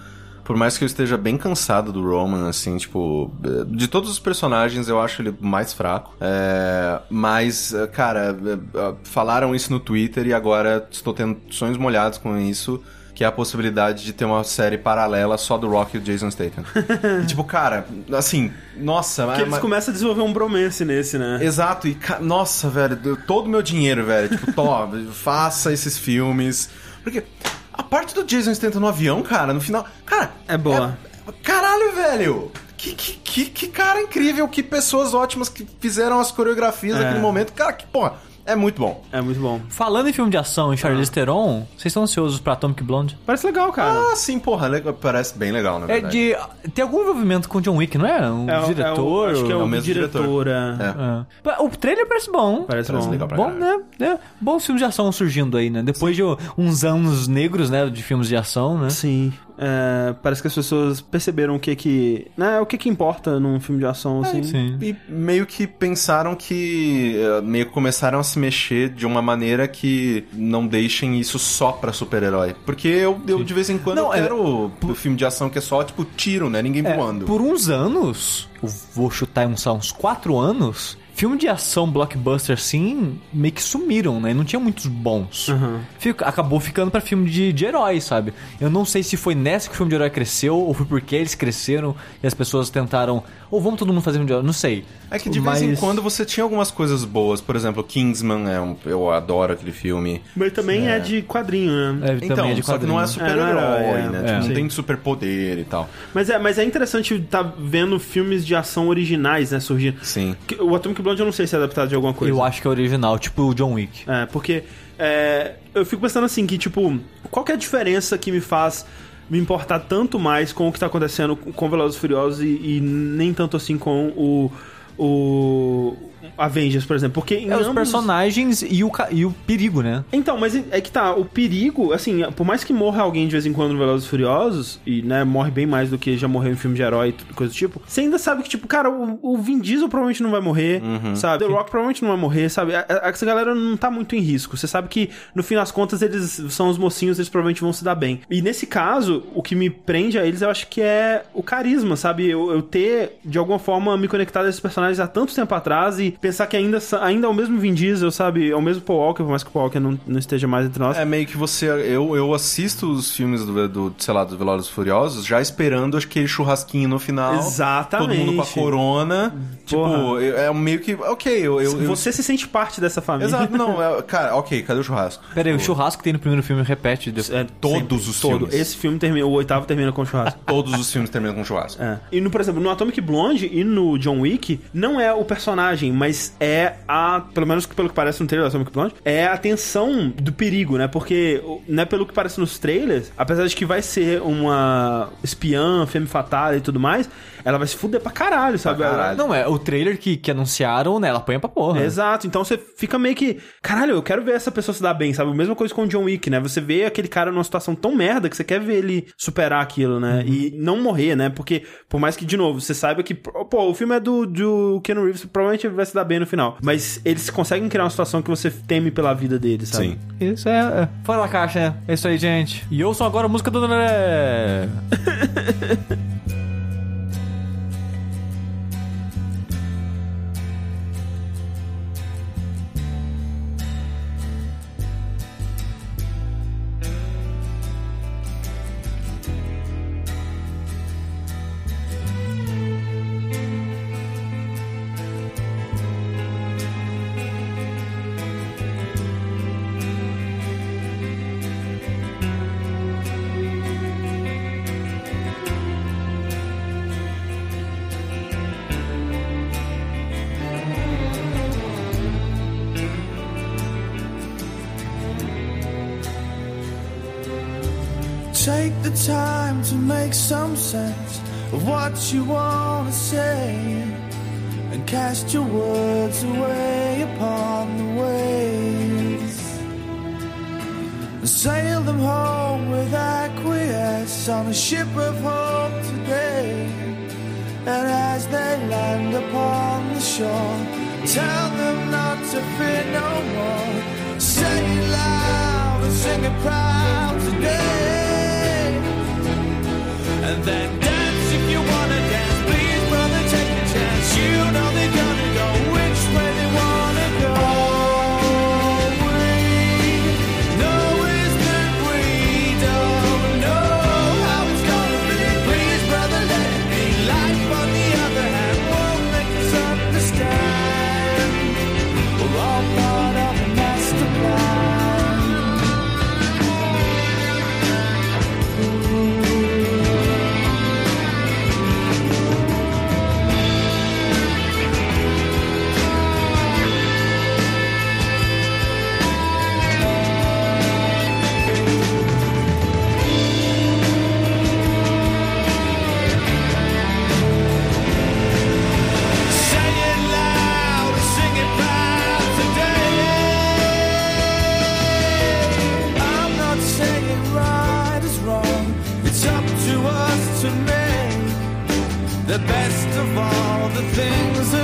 Por mais que eu esteja bem cansado do Roman, assim, tipo... De todos os personagens, eu acho ele mais fraco. É, mas, cara, eh, eh, falaram isso no Twitter e agora estou tendo sonhos molhados com isso. Que é a possibilidade de ter uma série paralela só do Rock e o Jason Statham. E, tipo, cara, assim, nossa... Porque eles mas- começam a desenvolver um bromance nesse, né? Exato, e nossa, velho, todo o meu dinheiro, velho. Tipo, tó, faça esses filmes. Porque a parte do Jason Statham no avião, cara, no final. Cara. É boa. é- caralho, velho! Que, que, que, que cara incrível, que pessoas ótimas que fizeram as coreografias É. naquele momento. Cara, que, porra, é muito bom. É muito bom. Falando em filme de ação e Charlize Theron, vocês estão ansiosos pra Atomic Blonde? Parece legal, cara. Ah, sim, porra, parece bem legal, na É verdade. de. Tem algum envolvimento com o John Wick, não é? Um É diretor? É o, acho que é o, É o mesmo diretor. é. É. É. O trailer parece bom. Parece, Parece bom. legal pra Bom, né? É, bons filmes de ação surgindo aí, né? Depois de uns anos negros, né? De filmes de ação, né? Sim. É, parece que as pessoas perceberam o que que... Né, o que que importa num filme de ação, assim. Sim. E meio que pensaram que. eh, meio que começaram a se mexer de uma maneira que não deixem isso só pra super-herói. Porque eu, eu de vez em quando Não, eu é- quero o filme de ação que é só, tipo, tiro, né? Ninguém É, voando. por uns anos, vou chutar uns, uns quatro anos, filme de ação blockbuster assim, meio que sumiram, né? Não tinha muitos bons. Fica- acabou ficando pra filme de, de herói, sabe? Eu não sei se foi nessa que o filme de herói cresceu, ou foi porque eles cresceram e as pessoas tentaram. Ou vamos todo mundo fazer filme de herói, não sei. É que de vez em Mas- quando você tinha algumas coisas boas. Por exemplo, Kingsman, é um, eu adoro aquele filme. Mas também é. de quadrinho, né? É, Então, também é de só que não é quadrinho. super-herói, É, é, é, né? é. Tipo, não tem superpoder e tal. Mas é, mas é interessante estar vendo filmes de ação originais, né, surgindo. Sim. O Atomic Blonde eu não sei se é adaptado de alguma coisa. Eu acho que é original, tipo o John Wick. É, porque é, eu fico pensando assim, que tipo, qual que é a diferença que me faz me importar tanto mais com o que tá acontecendo com Velozes e Furiosos e, e nem tanto assim com o, o Avengers, por exemplo? Porque em É os ambos- personagens e o, ca- e o perigo, né? Então, mas é que tá, o perigo, assim, por mais que morra alguém de vez em quando no Velozes e Furiosos, e, né, morre bem mais do que já morreu em filme de herói e coisa do tipo, você ainda sabe que, tipo, cara, o, o Vin Diesel provavelmente não vai morrer, sabe? The Rock provavelmente não vai morrer, sabe? A- a- Essa galera não tá muito em risco. Você sabe que, no fim das contas, eles são os mocinhos, eles provavelmente vão se dar bem. E nesse caso, o que me prende a eles, eu acho que é o carisma, sabe? Eu, eu ter, de alguma forma, me conectado a esses personagens há tanto tempo atrás e pensar que ainda, ainda é o mesmo Vin Diesel, sabe? É o mesmo Paul Walker, por mais que o Paul Walker não, não esteja mais entre nós. É meio que você. Eu, eu assisto os filmes do, do, sei lá, dos Velozes Furiosos já esperando aquele churrasquinho no final. Exatamente. Todo mundo com a corona. Tipo, Porra. eu- é meio que. Ok, eu. eu, eu- Você se sente parte dessa família. Exato, não, é- cara, ok, cadê o churrasco? Pera aí, o churrasco que tem no primeiro filme repete. depois. É, Todos sempre, os todo. filmes. Esse filme termina, o oitavo termina com churrasco. Todos os filmes terminam com churrasco. É. E no, por exemplo, no Atomic Blonde e no John Wick, não é o personagem, mas é a, pelo menos pelo que parece no trailer da Atomic Blonde, é a tensão do perigo, né? Porque, né, pelo que parece nos trailers, apesar de que vai ser uma espiã, femme fatale e tudo mais, ela vai se fuder pra caralho, sabe? caralho. Não, é o trailer que, que anunciaram, né? Ela apanha pra porra. Exato, então você fica meio que, caralho, eu quero ver essa pessoa se dar bem, sabe? A mesma coisa com o John Wick, né? Você vê aquele cara numa situação tão merda que você quer ver ele superar aquilo, né? E não morrer, né? Porque, por mais que, de novo, você saiba que, pô, o filme é do, do Keanu Reeves, provavelmente ele vai se dar bem no final. Mas eles conseguem criar uma situação que você teme pela vida dele, sabe? Sim. Isso é, é. Fora da caixa, né? É isso aí, gente. E ouçam agora a música do Take the time to make some sense of what you want to say and cast your words away upon the waves. And sail them home with acquiesce on a ship of hope today. And as they land upon the shore, tell them not to fear no more. Say it loud and sing it proud And then the best of all the things